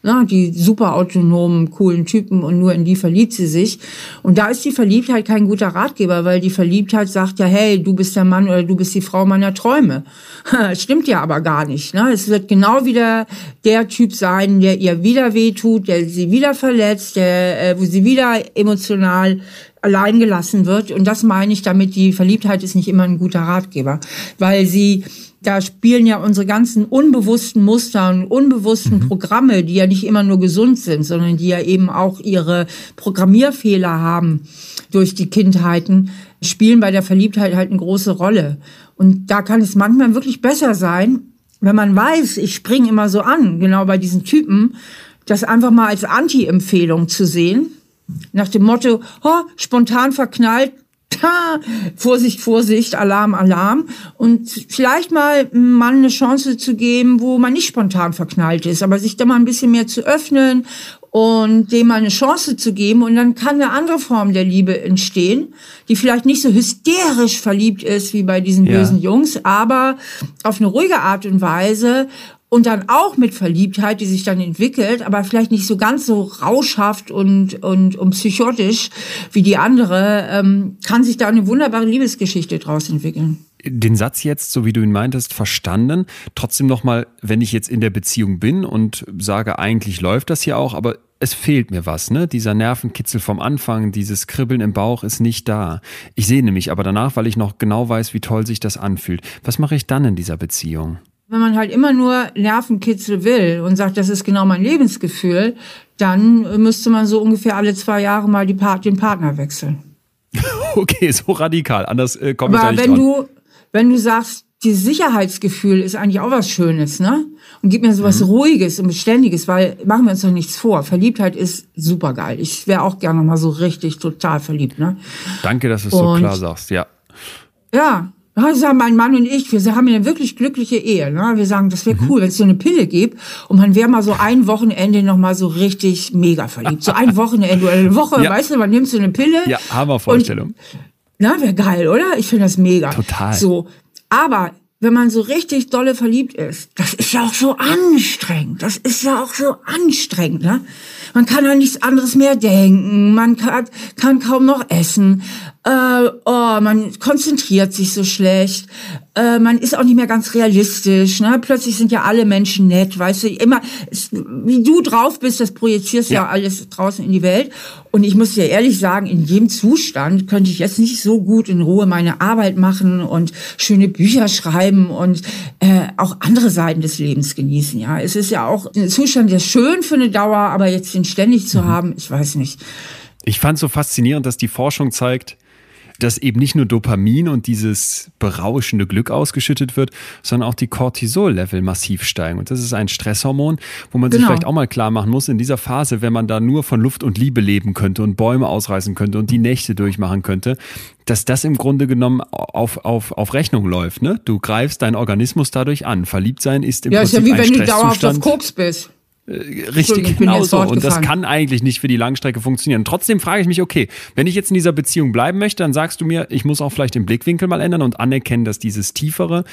ne, die super autonomen, coolen Typen und nur in die verliebt sie sich. Und da ist die Verliebtheit kein guter Ratgeber, weil die Verliebtheit sagt ja, hey, du bist der Mann oder du bist die Frau meiner Träume. Stimmt ja aber gar nicht. Ne? Es wird genau wieder der Typ sein, der ihr wieder wehtut, der sie wieder verletzt, der, äh, wo sie wieder emotional allein gelassen wird. Und das meine ich damit, die Verliebtheit ist nicht immer ein guter Ratgeber, weil sie da spielen ja unsere ganzen unbewussten Muster und unbewussten mhm. Programme, die ja nicht immer nur gesund sind, sondern die ja eben auch ihre Programmierfehler haben durch die Kindheiten, spielen bei der Verliebtheit halt eine große Rolle. Und da kann es manchmal wirklich besser sein, wenn man weiß, ich springe immer so an, genau bei diesen Typen, das einfach mal als Anti-Empfehlung zu sehen. Nach dem Motto, oh, spontan verknallt, ha, Vorsicht, Vorsicht, Alarm, Alarm. Und vielleicht mal einem Mann eine Chance zu geben, wo man nicht spontan verknallt ist, aber sich da mal ein bisschen mehr zu öffnen und dem mal eine Chance zu geben. Und dann kann eine andere Form der Liebe entstehen, die vielleicht nicht so hysterisch verliebt ist wie bei diesen ja. bösen Jungs, aber auf eine ruhige Art und Weise und dann auch mit Verliebtheit, die sich dann entwickelt, aber vielleicht nicht so ganz so rauschhaft und, und, und psychotisch wie die andere, ähm, kann sich da eine wunderbare Liebesgeschichte draus entwickeln. Den Satz jetzt, so wie du ihn meintest, verstanden. Trotzdem nochmal, wenn ich jetzt in der Beziehung bin und sage, eigentlich läuft das hier auch, aber es fehlt mir was, ne? Dieser Nervenkitzel vom Anfang, dieses Kribbeln im Bauch ist nicht da. Ich sehne mich aber danach, weil ich noch genau weiß, wie toll sich das anfühlt. Was mache ich dann in dieser Beziehung? Wenn man halt immer nur Nervenkitzel will und sagt, das ist genau mein Lebensgefühl, dann müsste man so ungefähr alle zwei Jahre mal die Part den Partner wechseln. Okay, so radikal. Anders äh, komme ich da nicht wenn dran. du wenn du sagst, die Sicherheitsgefühl ist eigentlich auch was Schönes, ne? Und gib mir so was mhm. Ruhiges und Beständiges, weil machen wir uns doch nichts vor. Verliebtheit ist super geil. Ich wäre auch gerne mal so richtig total verliebt, ne? Danke, dass du es so klar sagst, ja. Ja, ja, sagen mein Mann und ich, wir haben eine wirklich glückliche Ehe. Ne? Wir sagen, das wäre mhm. cool, wenn es so eine Pille gibt und man wäre mal so ein Wochenende noch mal so richtig mega verliebt. So ein Wochenende oder eine Woche, ja. weißt du, man nimmt so eine Pille. Ja, Hammervorstellung. Und, na, wäre geil, oder? Ich finde das mega. Total. So, aber wenn man so richtig dolle verliebt ist, das ist ja auch so anstrengend. Das ist ja auch so anstrengend, ne? Man kann an nichts anderes mehr denken. Man kann, kann kaum noch essen. Äh, oh, man konzentriert sich so schlecht. Äh, man ist auch nicht mehr ganz realistisch. Ne? Plötzlich sind ja alle Menschen nett, weißt du. Immer, es, wie du drauf bist, das projizierst ja. ja alles draußen in die Welt. Und ich muss dir ehrlich sagen, in dem Zustand könnte ich jetzt nicht so gut in Ruhe meine Arbeit machen und schöne Bücher schreiben und äh, auch andere Seiten des Lebens genießen. Ja, es ist ja auch ein Zustand, der schön für eine Dauer, aber jetzt den ständig zu mhm. haben, ich weiß nicht. Ich fand so faszinierend, dass die Forschung zeigt, dass eben nicht nur Dopamin und dieses berauschende Glück ausgeschüttet wird, sondern auch die Cortisol-Level massiv steigen. Und das ist ein Stresshormon, wo man sich genau. vielleicht auch mal klar machen muss, in dieser Phase, wenn man da nur von Luft und Liebe leben könnte und Bäume ausreißen könnte und die Nächte durchmachen könnte, dass das im Grunde genommen auf, auf, auf Rechnung läuft. Ne? Du greifst deinen Organismus dadurch an. Verliebt sein ist im ja, Prinzip Ja, ist ja wie wenn du dauerhaft auf Koks bist. Äh, richtig, genau so. Und das kann eigentlich nicht für die Langstrecke funktionieren. Trotzdem frage ich mich, okay, wenn ich jetzt in dieser Beziehung bleiben möchte, dann sagst du mir, ich muss auch vielleicht den Blickwinkel mal ändern und anerkennen, dass dieses Tiefere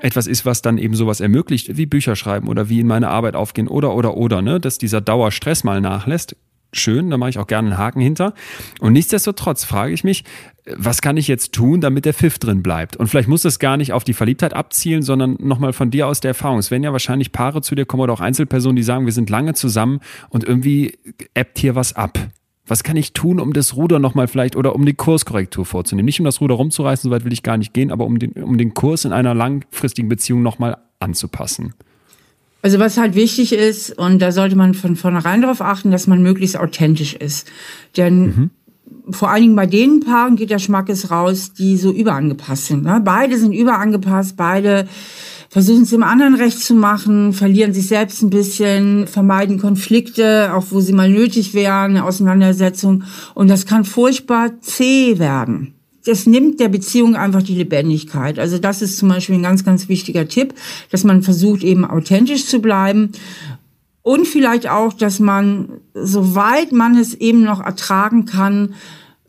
etwas ist, was dann eben sowas ermöglicht, wie Bücher schreiben oder wie in meine Arbeit aufgehen oder, oder, oder, ne, dass dieser Dauerstress mal nachlässt schön, da mache ich auch gerne einen Haken hinter. Und nichtsdestotrotz frage ich mich, was kann ich jetzt tun, damit der Pfiff drin bleibt? Und vielleicht muss das gar nicht auf die Verliebtheit abzielen, sondern nochmal von dir aus der Erfahrung. Es werden ja wahrscheinlich Paare zu dir kommen oder auch Einzelpersonen, die sagen, wir sind lange zusammen und irgendwie ebbt hier was ab. Was kann ich tun, um das Ruder nochmal vielleicht oder um die Kurskorrektur vorzunehmen? Nicht um das Ruder rumzureißen, soweit will ich gar nicht gehen, aber um den, um den Kurs in einer langfristigen Beziehung nochmal anzupassen. Also was halt wichtig ist, und da sollte man von vornherein darauf achten, dass man möglichst authentisch ist. Denn mhm. vor allen Dingen bei den Paaren geht der Schmackes raus, die so überangepasst sind. Ne? Beide sind überangepasst, beide versuchen es dem anderen recht zu machen, verlieren sich selbst ein bisschen, vermeiden Konflikte, auch wo sie mal nötig wären, eine Auseinandersetzung. Und das kann furchtbar zäh werden das nimmt der Beziehung einfach die Lebendigkeit. Also das ist zum Beispiel ein ganz, ganz wichtiger Tipp, dass man versucht eben authentisch zu bleiben und vielleicht auch, dass man, soweit man es eben noch ertragen kann,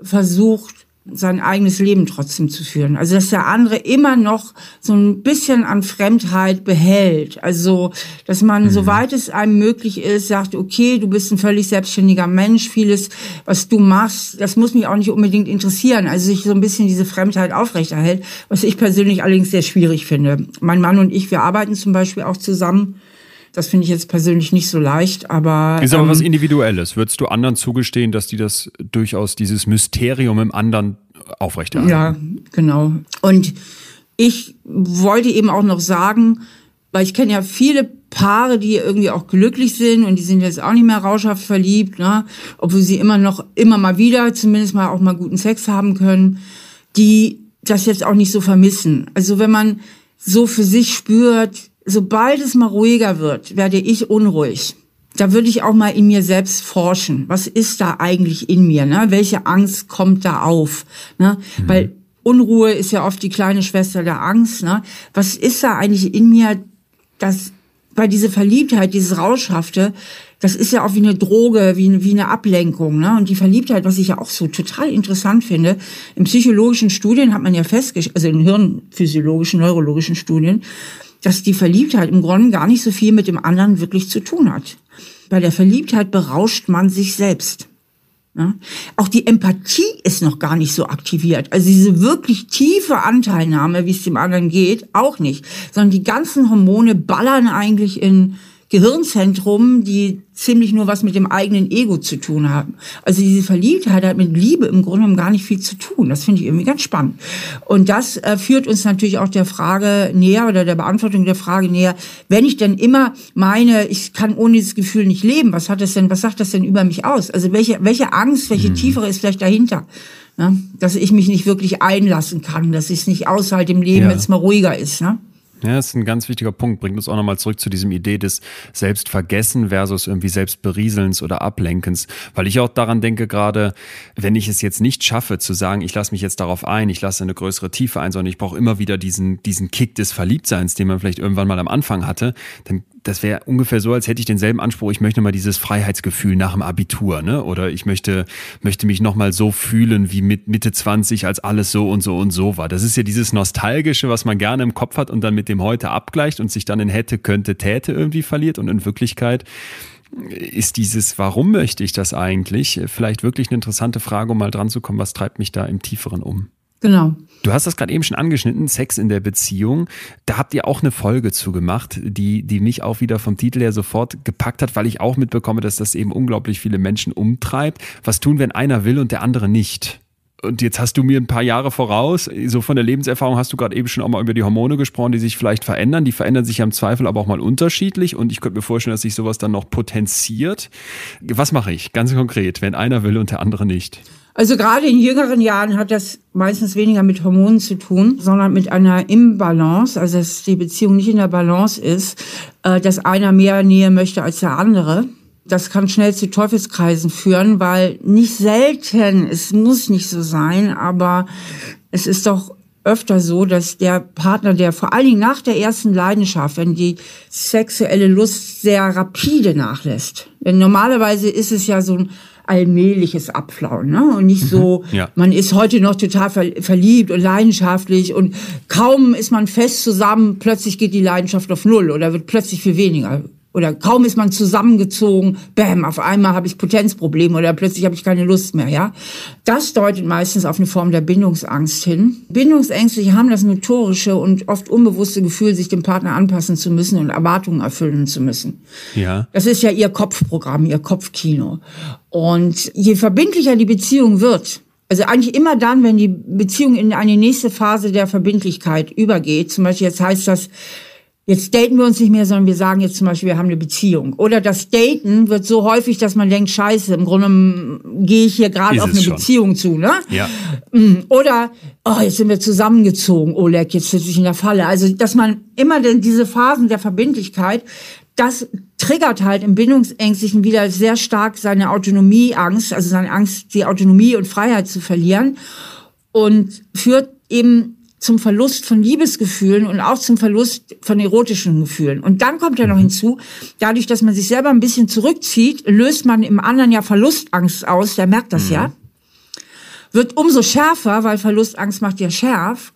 versucht, sein eigenes Leben trotzdem zu führen. Also dass der andere immer noch so ein bisschen an Fremdheit behält. Also dass man, mhm. soweit es einem möglich ist, sagt, okay, du bist ein völlig selbstständiger Mensch, vieles, was du machst, das muss mich auch nicht unbedingt interessieren. Also sich so ein bisschen diese Fremdheit aufrechterhält, was ich persönlich allerdings sehr schwierig finde. Mein Mann und ich, wir arbeiten zum Beispiel auch zusammen. Das finde ich jetzt persönlich nicht so leicht, aber. Ist aber ähm, was Individuelles. Würdest du anderen zugestehen, dass die das durchaus dieses Mysterium im anderen aufrechterhalten? Ja, genau. Und ich wollte eben auch noch sagen, weil ich kenne ja viele Paare, die irgendwie auch glücklich sind und die sind jetzt auch nicht mehr rauschhaft verliebt, ne? obwohl sie immer noch, immer mal wieder, zumindest mal auch mal guten Sex haben können, die das jetzt auch nicht so vermissen. Also wenn man so für sich spürt, sobald es mal ruhiger wird, werde ich unruhig. Da würde ich auch mal in mir selbst forschen. Was ist da eigentlich in mir? Ne? Welche Angst kommt da auf? Ne? Mhm. Weil Unruhe ist ja oft die kleine Schwester der Angst. Ne? Was ist da eigentlich in mir, dass bei diese Verliebtheit, dieses Rauschhafte, das ist ja auch wie eine Droge, wie, wie eine Ablenkung. Ne? Und die Verliebtheit, was ich ja auch so total interessant finde, in psychologischen Studien hat man ja festgestellt, also in hirnphysiologischen, neurologischen Studien, dass die Verliebtheit im Grunde gar nicht so viel mit dem anderen wirklich zu tun hat. Bei der Verliebtheit berauscht man sich selbst. Ja? Auch die Empathie ist noch gar nicht so aktiviert. Also diese wirklich tiefe Anteilnahme, wie es dem anderen geht, auch nicht. Sondern die ganzen Hormone ballern eigentlich in Gehirnzentrum, die ziemlich nur was mit dem eigenen Ego zu tun haben. Also diese Verliebtheit hat mit Liebe im Grunde genommen gar nicht viel zu tun. Das finde ich irgendwie ganz spannend. Und das äh, führt uns natürlich auch der Frage näher oder der Beantwortung der Frage näher, wenn ich denn immer meine, ich kann ohne dieses Gefühl nicht leben, was hat das denn, was sagt das denn über mich aus? Also welche, welche Angst, welche mhm. tiefere ist vielleicht dahinter? Ne? Dass ich mich nicht wirklich einlassen kann, dass ich es nicht aushalte im Leben, ja. wenn es mal ruhiger ist. Ne? Ja, das ist ein ganz wichtiger Punkt. Bringt uns auch nochmal zurück zu diesem Idee des Selbstvergessen versus irgendwie Selbstberieselns oder Ablenkens. Weil ich auch daran denke, gerade wenn ich es jetzt nicht schaffe, zu sagen, ich lasse mich jetzt darauf ein, ich lasse eine größere Tiefe ein, sondern ich brauche immer wieder diesen, diesen Kick des Verliebtseins, den man vielleicht irgendwann mal am Anfang hatte, dann das wäre ungefähr so, als hätte ich denselben Anspruch, ich möchte mal dieses Freiheitsgefühl nach dem Abitur, ne? Oder ich möchte, möchte mich nochmal so fühlen wie mit Mitte 20, als alles so und so und so war. Das ist ja dieses Nostalgische, was man gerne im Kopf hat und dann mit dem heute abgleicht und sich dann in hätte, könnte, täte irgendwie verliert. Und in Wirklichkeit ist dieses, warum möchte ich das eigentlich? Vielleicht wirklich eine interessante Frage, um mal dran zu kommen, was treibt mich da im Tieferen um? Genau. Du hast das gerade eben schon angeschnitten, Sex in der Beziehung. Da habt ihr auch eine Folge zu gemacht, die, die mich auch wieder vom Titel her sofort gepackt hat, weil ich auch mitbekomme, dass das eben unglaublich viele Menschen umtreibt. Was tun, wenn einer will und der andere nicht? Und jetzt hast du mir ein paar Jahre voraus, so von der Lebenserfahrung hast du gerade eben schon auch mal über die Hormone gesprochen, die sich vielleicht verändern. Die verändern sich ja im Zweifel aber auch mal unterschiedlich. Und ich könnte mir vorstellen, dass sich sowas dann noch potenziert. Was mache ich ganz konkret, wenn einer will und der andere nicht? Also gerade in jüngeren Jahren hat das meistens weniger mit Hormonen zu tun, sondern mit einer Imbalance, also dass die Beziehung nicht in der Balance ist, äh, dass einer mehr Nähe möchte als der andere. Das kann schnell zu Teufelskreisen führen, weil nicht selten, es muss nicht so sein, aber es ist doch öfter so, dass der Partner, der vor allen Dingen nach der ersten Leidenschaft, wenn die sexuelle Lust sehr rapide nachlässt, denn normalerweise ist es ja so ein allmähliches Abflauen, ne? Und nicht so, mhm, ja. man ist heute noch total verliebt und leidenschaftlich und kaum ist man fest zusammen, plötzlich geht die Leidenschaft auf Null oder wird plötzlich viel weniger oder kaum ist man zusammengezogen, bam, auf einmal habe ich Potenzprobleme oder plötzlich habe ich keine Lust mehr, ja. Das deutet meistens auf eine Form der Bindungsangst hin. Bindungsängstliche haben das notorische und oft unbewusste Gefühl, sich dem Partner anpassen zu müssen und Erwartungen erfüllen zu müssen. Ja. Das ist ja ihr Kopfprogramm, ihr Kopfkino. Und je verbindlicher die Beziehung wird, also eigentlich immer dann, wenn die Beziehung in eine nächste Phase der Verbindlichkeit übergeht, zum Beispiel jetzt heißt das, Jetzt daten wir uns nicht mehr, sondern wir sagen jetzt zum Beispiel, wir haben eine Beziehung. Oder das Daten wird so häufig, dass man denkt, scheiße, im Grunde gehe ich hier gerade auf eine schon. Beziehung zu, ne? Ja. Mm, oder, oh, jetzt sind wir zusammengezogen, Oleg, jetzt sitze ich in der Falle. Also, dass man immer denn diese Phasen der Verbindlichkeit, das triggert halt im Bindungsängstlichen wieder sehr stark seine Autonomieangst, also seine Angst, die Autonomie und Freiheit zu verlieren und führt eben zum Verlust von Liebesgefühlen und auch zum Verlust von erotischen Gefühlen. Und dann kommt ja noch mhm. hinzu, dadurch, dass man sich selber ein bisschen zurückzieht, löst man im anderen ja Verlustangst aus, der merkt das mhm. ja. Wird umso schärfer, weil Verlustangst macht ja schärf.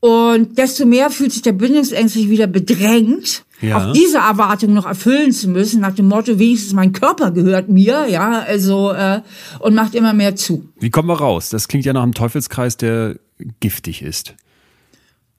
Und desto mehr fühlt sich der Bindungsängstliche wieder bedrängt, ja. auch diese Erwartung noch erfüllen zu müssen, nach dem Motto, wenigstens mein Körper gehört mir, ja, also, äh, und macht immer mehr zu. Wie kommen wir raus? Das klingt ja nach einem Teufelskreis, der giftig ist.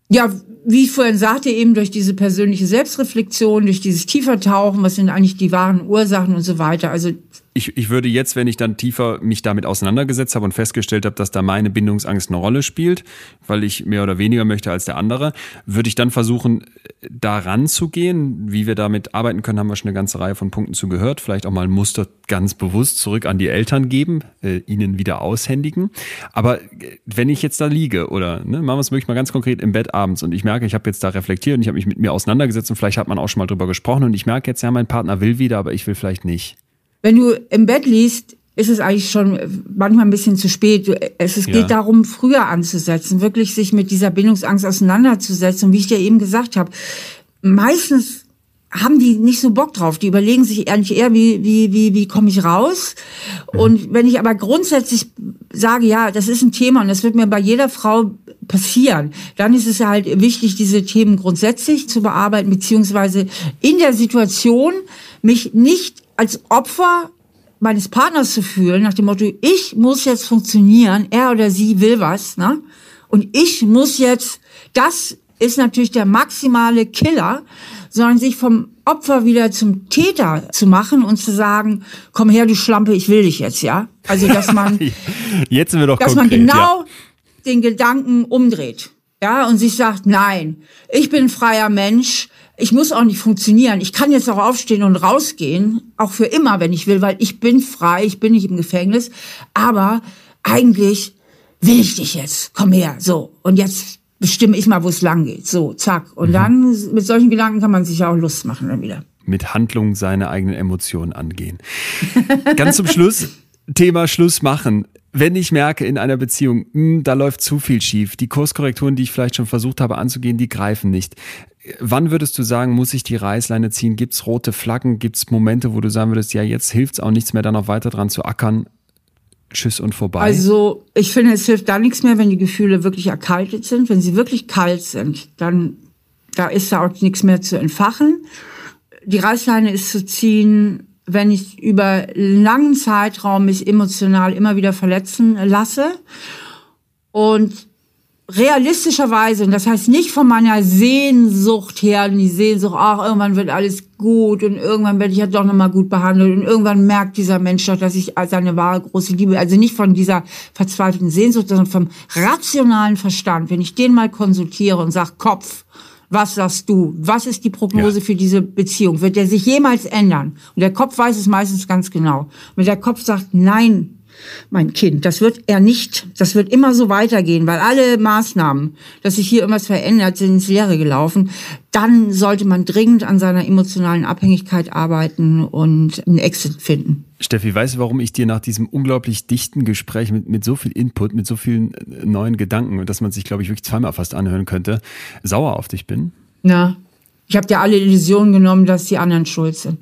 Ja, wie ich vorhin sagte, eben durch diese persönliche Selbstreflexion, durch dieses Tiefertauchen, was sind eigentlich die wahren Ursachen und so weiter. Also ich, ich würde jetzt, wenn ich dann tiefer mich damit auseinandergesetzt habe und festgestellt habe, dass da meine Bindungsangst eine Rolle spielt, weil ich mehr oder weniger möchte als der andere, würde ich dann versuchen, daran zu gehen. Wie wir damit arbeiten können, haben wir schon eine ganze Reihe von Punkten zu gehört. Vielleicht auch mal ein Muster ganz bewusst zurück an die Eltern geben, äh, ihnen wieder aushändigen. Aber äh, wenn ich jetzt da liege oder ne, machen wir es wirklich mal ganz konkret im Bett abends und ich merke, ich habe jetzt da reflektiert und ich habe mich mit mir auseinandergesetzt und vielleicht hat man auch schon mal drüber gesprochen und ich merke jetzt, ja, mein Partner will wieder, aber ich will vielleicht nicht wenn du im Bett liest, ist es eigentlich schon manchmal ein bisschen zu spät. Es, es geht ja. darum, früher anzusetzen, wirklich sich mit dieser Bindungsangst auseinanderzusetzen. Und wie ich dir eben gesagt habe, meistens haben die nicht so Bock drauf. Die überlegen sich eigentlich eher, wie, wie, wie, wie komme ich raus? Mhm. Und wenn ich aber grundsätzlich sage, ja, das ist ein Thema und das wird mir bei jeder Frau passieren, dann ist es halt wichtig, diese Themen grundsätzlich zu bearbeiten, beziehungsweise in der Situation mich nicht als Opfer meines Partners zu fühlen, nach dem Motto, ich muss jetzt funktionieren, er oder sie will was, ne? Und ich muss jetzt, das ist natürlich der maximale Killer, sondern sich vom Opfer wieder zum Täter zu machen und zu sagen, komm her, du Schlampe, ich will dich jetzt, ja? Also, dass man, jetzt sind wir doch dass konkret, man genau ja. den Gedanken umdreht, ja? Und sich sagt, nein, ich bin ein freier Mensch, ich muss auch nicht funktionieren. Ich kann jetzt auch aufstehen und rausgehen, auch für immer, wenn ich will, weil ich bin frei, ich bin nicht im Gefängnis. Aber eigentlich will ich dich jetzt. Komm her, so. Und jetzt bestimme ich mal, wo es lang geht. So, zack. Und mhm. dann mit solchen Gedanken kann man sich auch Lust machen dann wieder. Mit Handlung seine eigenen Emotionen angehen. Ganz zum Schluss, Thema Schluss machen wenn ich merke in einer Beziehung, mh, hm, da läuft zu viel schief, die Kurskorrekturen, die ich vielleicht schon versucht habe anzugehen, die greifen nicht. Wann würdest du sagen, muss ich die Reißleine ziehen? Gibt es rote Flaggen? Gibt es Momente, wo du sagen würdest, ja, jetzt hilft es auch nichts mehr, da noch weiter dran zu ackern? Tschüss und vorbei. Also ich finde, es hilft da nichts mehr, wenn die Gefühle wirklich erkaltet sind. Wenn sie wirklich kalt sind, dann da ist da auch nichts mehr zu entfachen. Die Reißleine ist zu ziehen, wenn ich über langen Zeitraum mich emotional immer wieder verletzen lasse und realistischerweise, und das heißt nicht von meiner Sehnsucht her, die Sehnsucht, ach, irgendwann wird alles gut und irgendwann werde ich ja doch nochmal gut behandelt und irgendwann merkt dieser Mensch doch, dass ich seine wahre große Liebe, also nicht von dieser verzweifelten Sehnsucht, sondern vom rationalen Verstand, wenn ich den mal konsultiere und sage, Kopf, was sagst du? Was ist die Prognose ja. für diese Beziehung? Wird der sich jemals ändern? Und der Kopf weiß es meistens ganz genau. Und der Kopf sagt, nein, mein Kind. Das wird er nicht. Das wird immer so weitergehen, weil alle Maßnahmen, dass sich hier irgendwas verändert, sind ins Leere gelaufen. Dann sollte man dringend an seiner emotionalen Abhängigkeit arbeiten und einen Exit finden. Steffi, weißt du, warum ich dir nach diesem unglaublich dichten Gespräch mit, mit so viel Input, mit so vielen äh, neuen Gedanken, dass man sich, glaube ich, wirklich zweimal fast anhören könnte, sauer auf dich bin? Na, ich habe dir alle Illusionen genommen, dass die anderen schuld sind.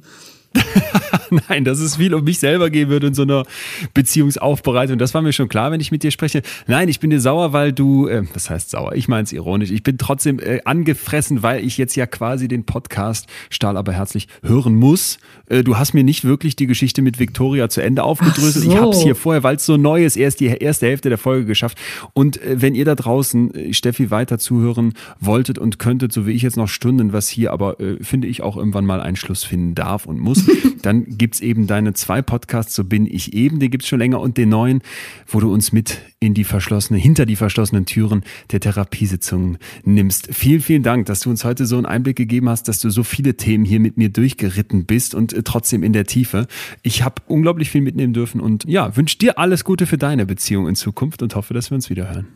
Nein, dass es viel um mich selber gehen würde in so einer Beziehungsaufbereitung. Das war mir schon klar, wenn ich mit dir spreche. Nein, ich bin dir sauer, weil du, äh, das heißt sauer, ich meine es ironisch. Ich bin trotzdem äh, angefressen, weil ich jetzt ja quasi den Podcast Stahl aber herzlich hören muss. Äh, du hast mir nicht wirklich die Geschichte mit Victoria zu Ende aufgedröselt. So. Ich habe es hier vorher, weil es so neu ist, erst die erste Hälfte der Folge geschafft. Und äh, wenn ihr da draußen äh, Steffi weiter zuhören wolltet und könntet, so wie ich jetzt noch Stunden, was hier aber, äh, finde ich, auch irgendwann mal Einschluss finden darf und muss, dann gibt's eben deine zwei Podcasts, so bin ich eben, den gibt's schon länger und den neuen, wo du uns mit in die verschlossene, hinter die verschlossenen Türen der Therapiesitzungen nimmst. Vielen, vielen Dank, dass du uns heute so einen Einblick gegeben hast, dass du so viele Themen hier mit mir durchgeritten bist und äh, trotzdem in der Tiefe. Ich habe unglaublich viel mitnehmen dürfen und ja, wünsche dir alles Gute für deine Beziehung in Zukunft und hoffe, dass wir uns wieder hören.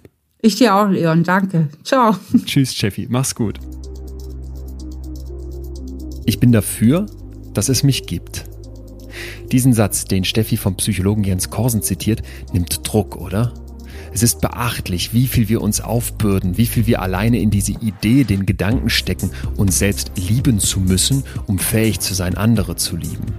Ich dir auch, Leon. Danke. Ciao. Tschüss, Steffi. Mach's gut. Ich bin dafür, dass es mich gibt. Diesen Satz, den Steffi vom Psychologen Jens Korsen zitiert, nimmt Druck, oder? Es ist beachtlich, wie viel wir uns aufbürden, wie viel wir alleine in diese Idee, den Gedanken stecken, uns selbst lieben zu müssen, um fähig zu sein, andere zu lieben.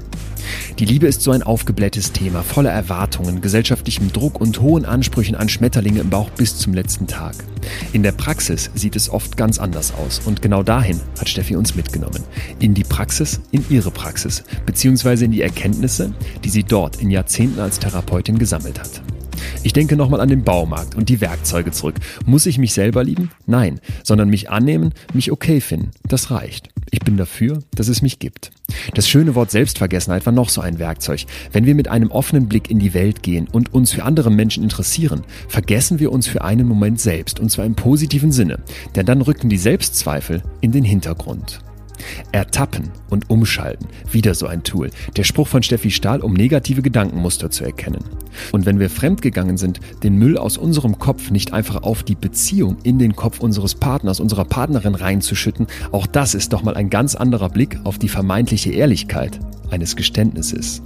Die Liebe ist so ein aufgeblähtes Thema, voller Erwartungen, gesellschaftlichem Druck und hohen Ansprüchen an Schmetterlinge im Bauch bis zum letzten Tag. In der Praxis sieht es oft ganz anders aus und genau dahin hat Steffi uns mitgenommen. In die Praxis, in ihre Praxis, beziehungsweise in die Erkenntnisse, die sie dort in Jahrzehnten als Therapeutin gesammelt hat. Ich denke nochmal an den Baumarkt und die Werkzeuge zurück. Muss ich mich selber lieben? Nein, sondern mich annehmen, mich okay finden. Das reicht. Ich bin dafür, dass es mich gibt. Das schöne Wort Selbstvergessenheit war noch so ein Werkzeug. Wenn wir mit einem offenen Blick in die Welt gehen und uns für andere Menschen interessieren, vergessen wir uns für einen Moment selbst, und zwar im positiven Sinne. Denn dann rücken die Selbstzweifel in den Hintergrund. Ertappen und umschalten. Wieder so ein Tool. Der Spruch von Steffi Stahl, um negative Gedankenmuster zu erkennen. Und wenn wir fremdgegangen sind, den Müll aus unserem Kopf nicht einfach auf die Beziehung in den Kopf unseres Partners, unserer Partnerin reinzuschütten, auch das ist doch mal ein ganz anderer Blick auf die vermeintliche Ehrlichkeit eines Geständnisses.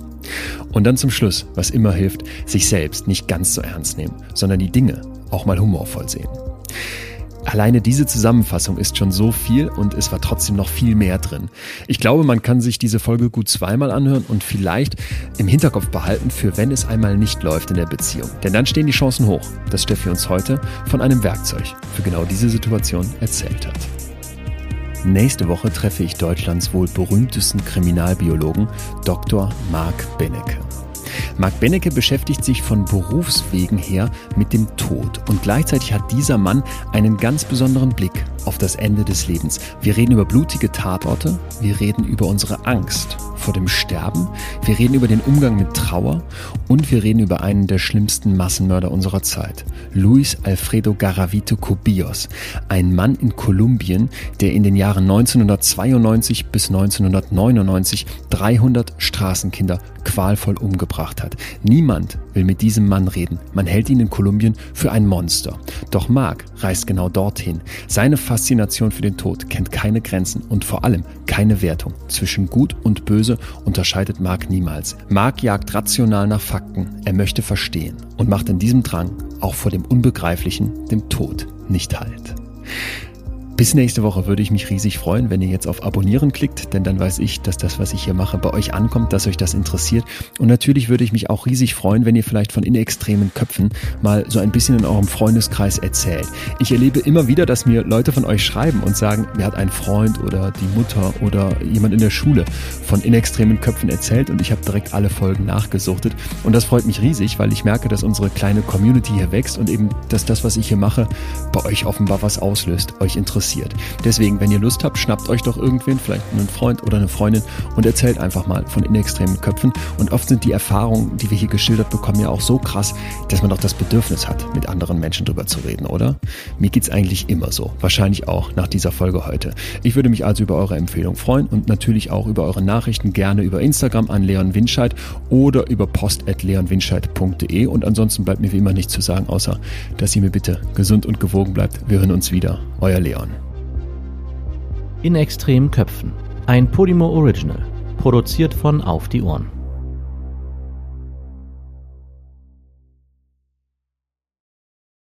Und dann zum Schluss, was immer hilft, sich selbst nicht ganz so ernst nehmen, sondern die Dinge auch mal humorvoll sehen. Alleine diese Zusammenfassung ist schon so viel und es war trotzdem noch viel mehr drin. Ich glaube, man kann sich diese Folge gut zweimal anhören und vielleicht im Hinterkopf behalten, für wenn es einmal nicht läuft in der Beziehung. Denn dann stehen die Chancen hoch, dass Steffi uns heute von einem Werkzeug für genau diese Situation erzählt hat. Nächste Woche treffe ich Deutschlands wohl berühmtesten Kriminalbiologen, Dr. Marc Benecke. Marc Benecke beschäftigt sich von Berufswegen her mit dem Tod und gleichzeitig hat dieser Mann einen ganz besonderen Blick auf das Ende des Lebens. Wir reden über blutige Tatorte, wir reden über unsere Angst vor dem Sterben, wir reden über den Umgang mit Trauer und wir reden über einen der schlimmsten Massenmörder unserer Zeit, Luis Alfredo Garavito Cubillos, ein Mann in Kolumbien, der in den Jahren 1992 bis 1999 300 Straßenkinder qualvoll umgebracht hat. Niemand will mit diesem Mann reden. Man hält ihn in Kolumbien für ein Monster. Doch Mark reist genau dorthin. Seine Faszination für den Tod kennt keine Grenzen und vor allem keine Wertung. Zwischen Gut und Böse unterscheidet Mark niemals. Mark jagt rational nach Fakten. Er möchte verstehen und macht in diesem Drang auch vor dem Unbegreiflichen, dem Tod, nicht halt. Bis nächste Woche würde ich mich riesig freuen, wenn ihr jetzt auf Abonnieren klickt, denn dann weiß ich, dass das, was ich hier mache, bei euch ankommt, dass euch das interessiert. Und natürlich würde ich mich auch riesig freuen, wenn ihr vielleicht von inextremen Köpfen mal so ein bisschen in eurem Freundeskreis erzählt. Ich erlebe immer wieder, dass mir Leute von euch schreiben und sagen, mir hat ein Freund oder die Mutter oder jemand in der Schule von inextremen Köpfen erzählt und ich habe direkt alle Folgen nachgesuchtet. Und das freut mich riesig, weil ich merke, dass unsere kleine Community hier wächst und eben, dass das, was ich hier mache, bei euch offenbar was auslöst, euch interessiert passiert. Deswegen, wenn ihr Lust habt, schnappt euch doch irgendwen, vielleicht einen Freund oder eine Freundin und erzählt einfach mal von inextremen Köpfen. Und oft sind die Erfahrungen, die wir hier geschildert bekommen, ja auch so krass, dass man doch das Bedürfnis hat, mit anderen Menschen drüber zu reden, oder? Mir geht's eigentlich immer so. Wahrscheinlich auch nach dieser Folge heute. Ich würde mich also über eure Empfehlung freuen und natürlich auch über eure Nachrichten gerne über Instagram an Leon Winscheid oder über post.leonwinscheid.de. Und ansonsten bleibt mir wie immer nichts zu sagen, außer, dass ihr mir bitte gesund und gewogen bleibt. Wir hören uns wieder. Euer Leon. In extremen Köpfen. Ein Podimo Original. Produziert von Auf die Ohren.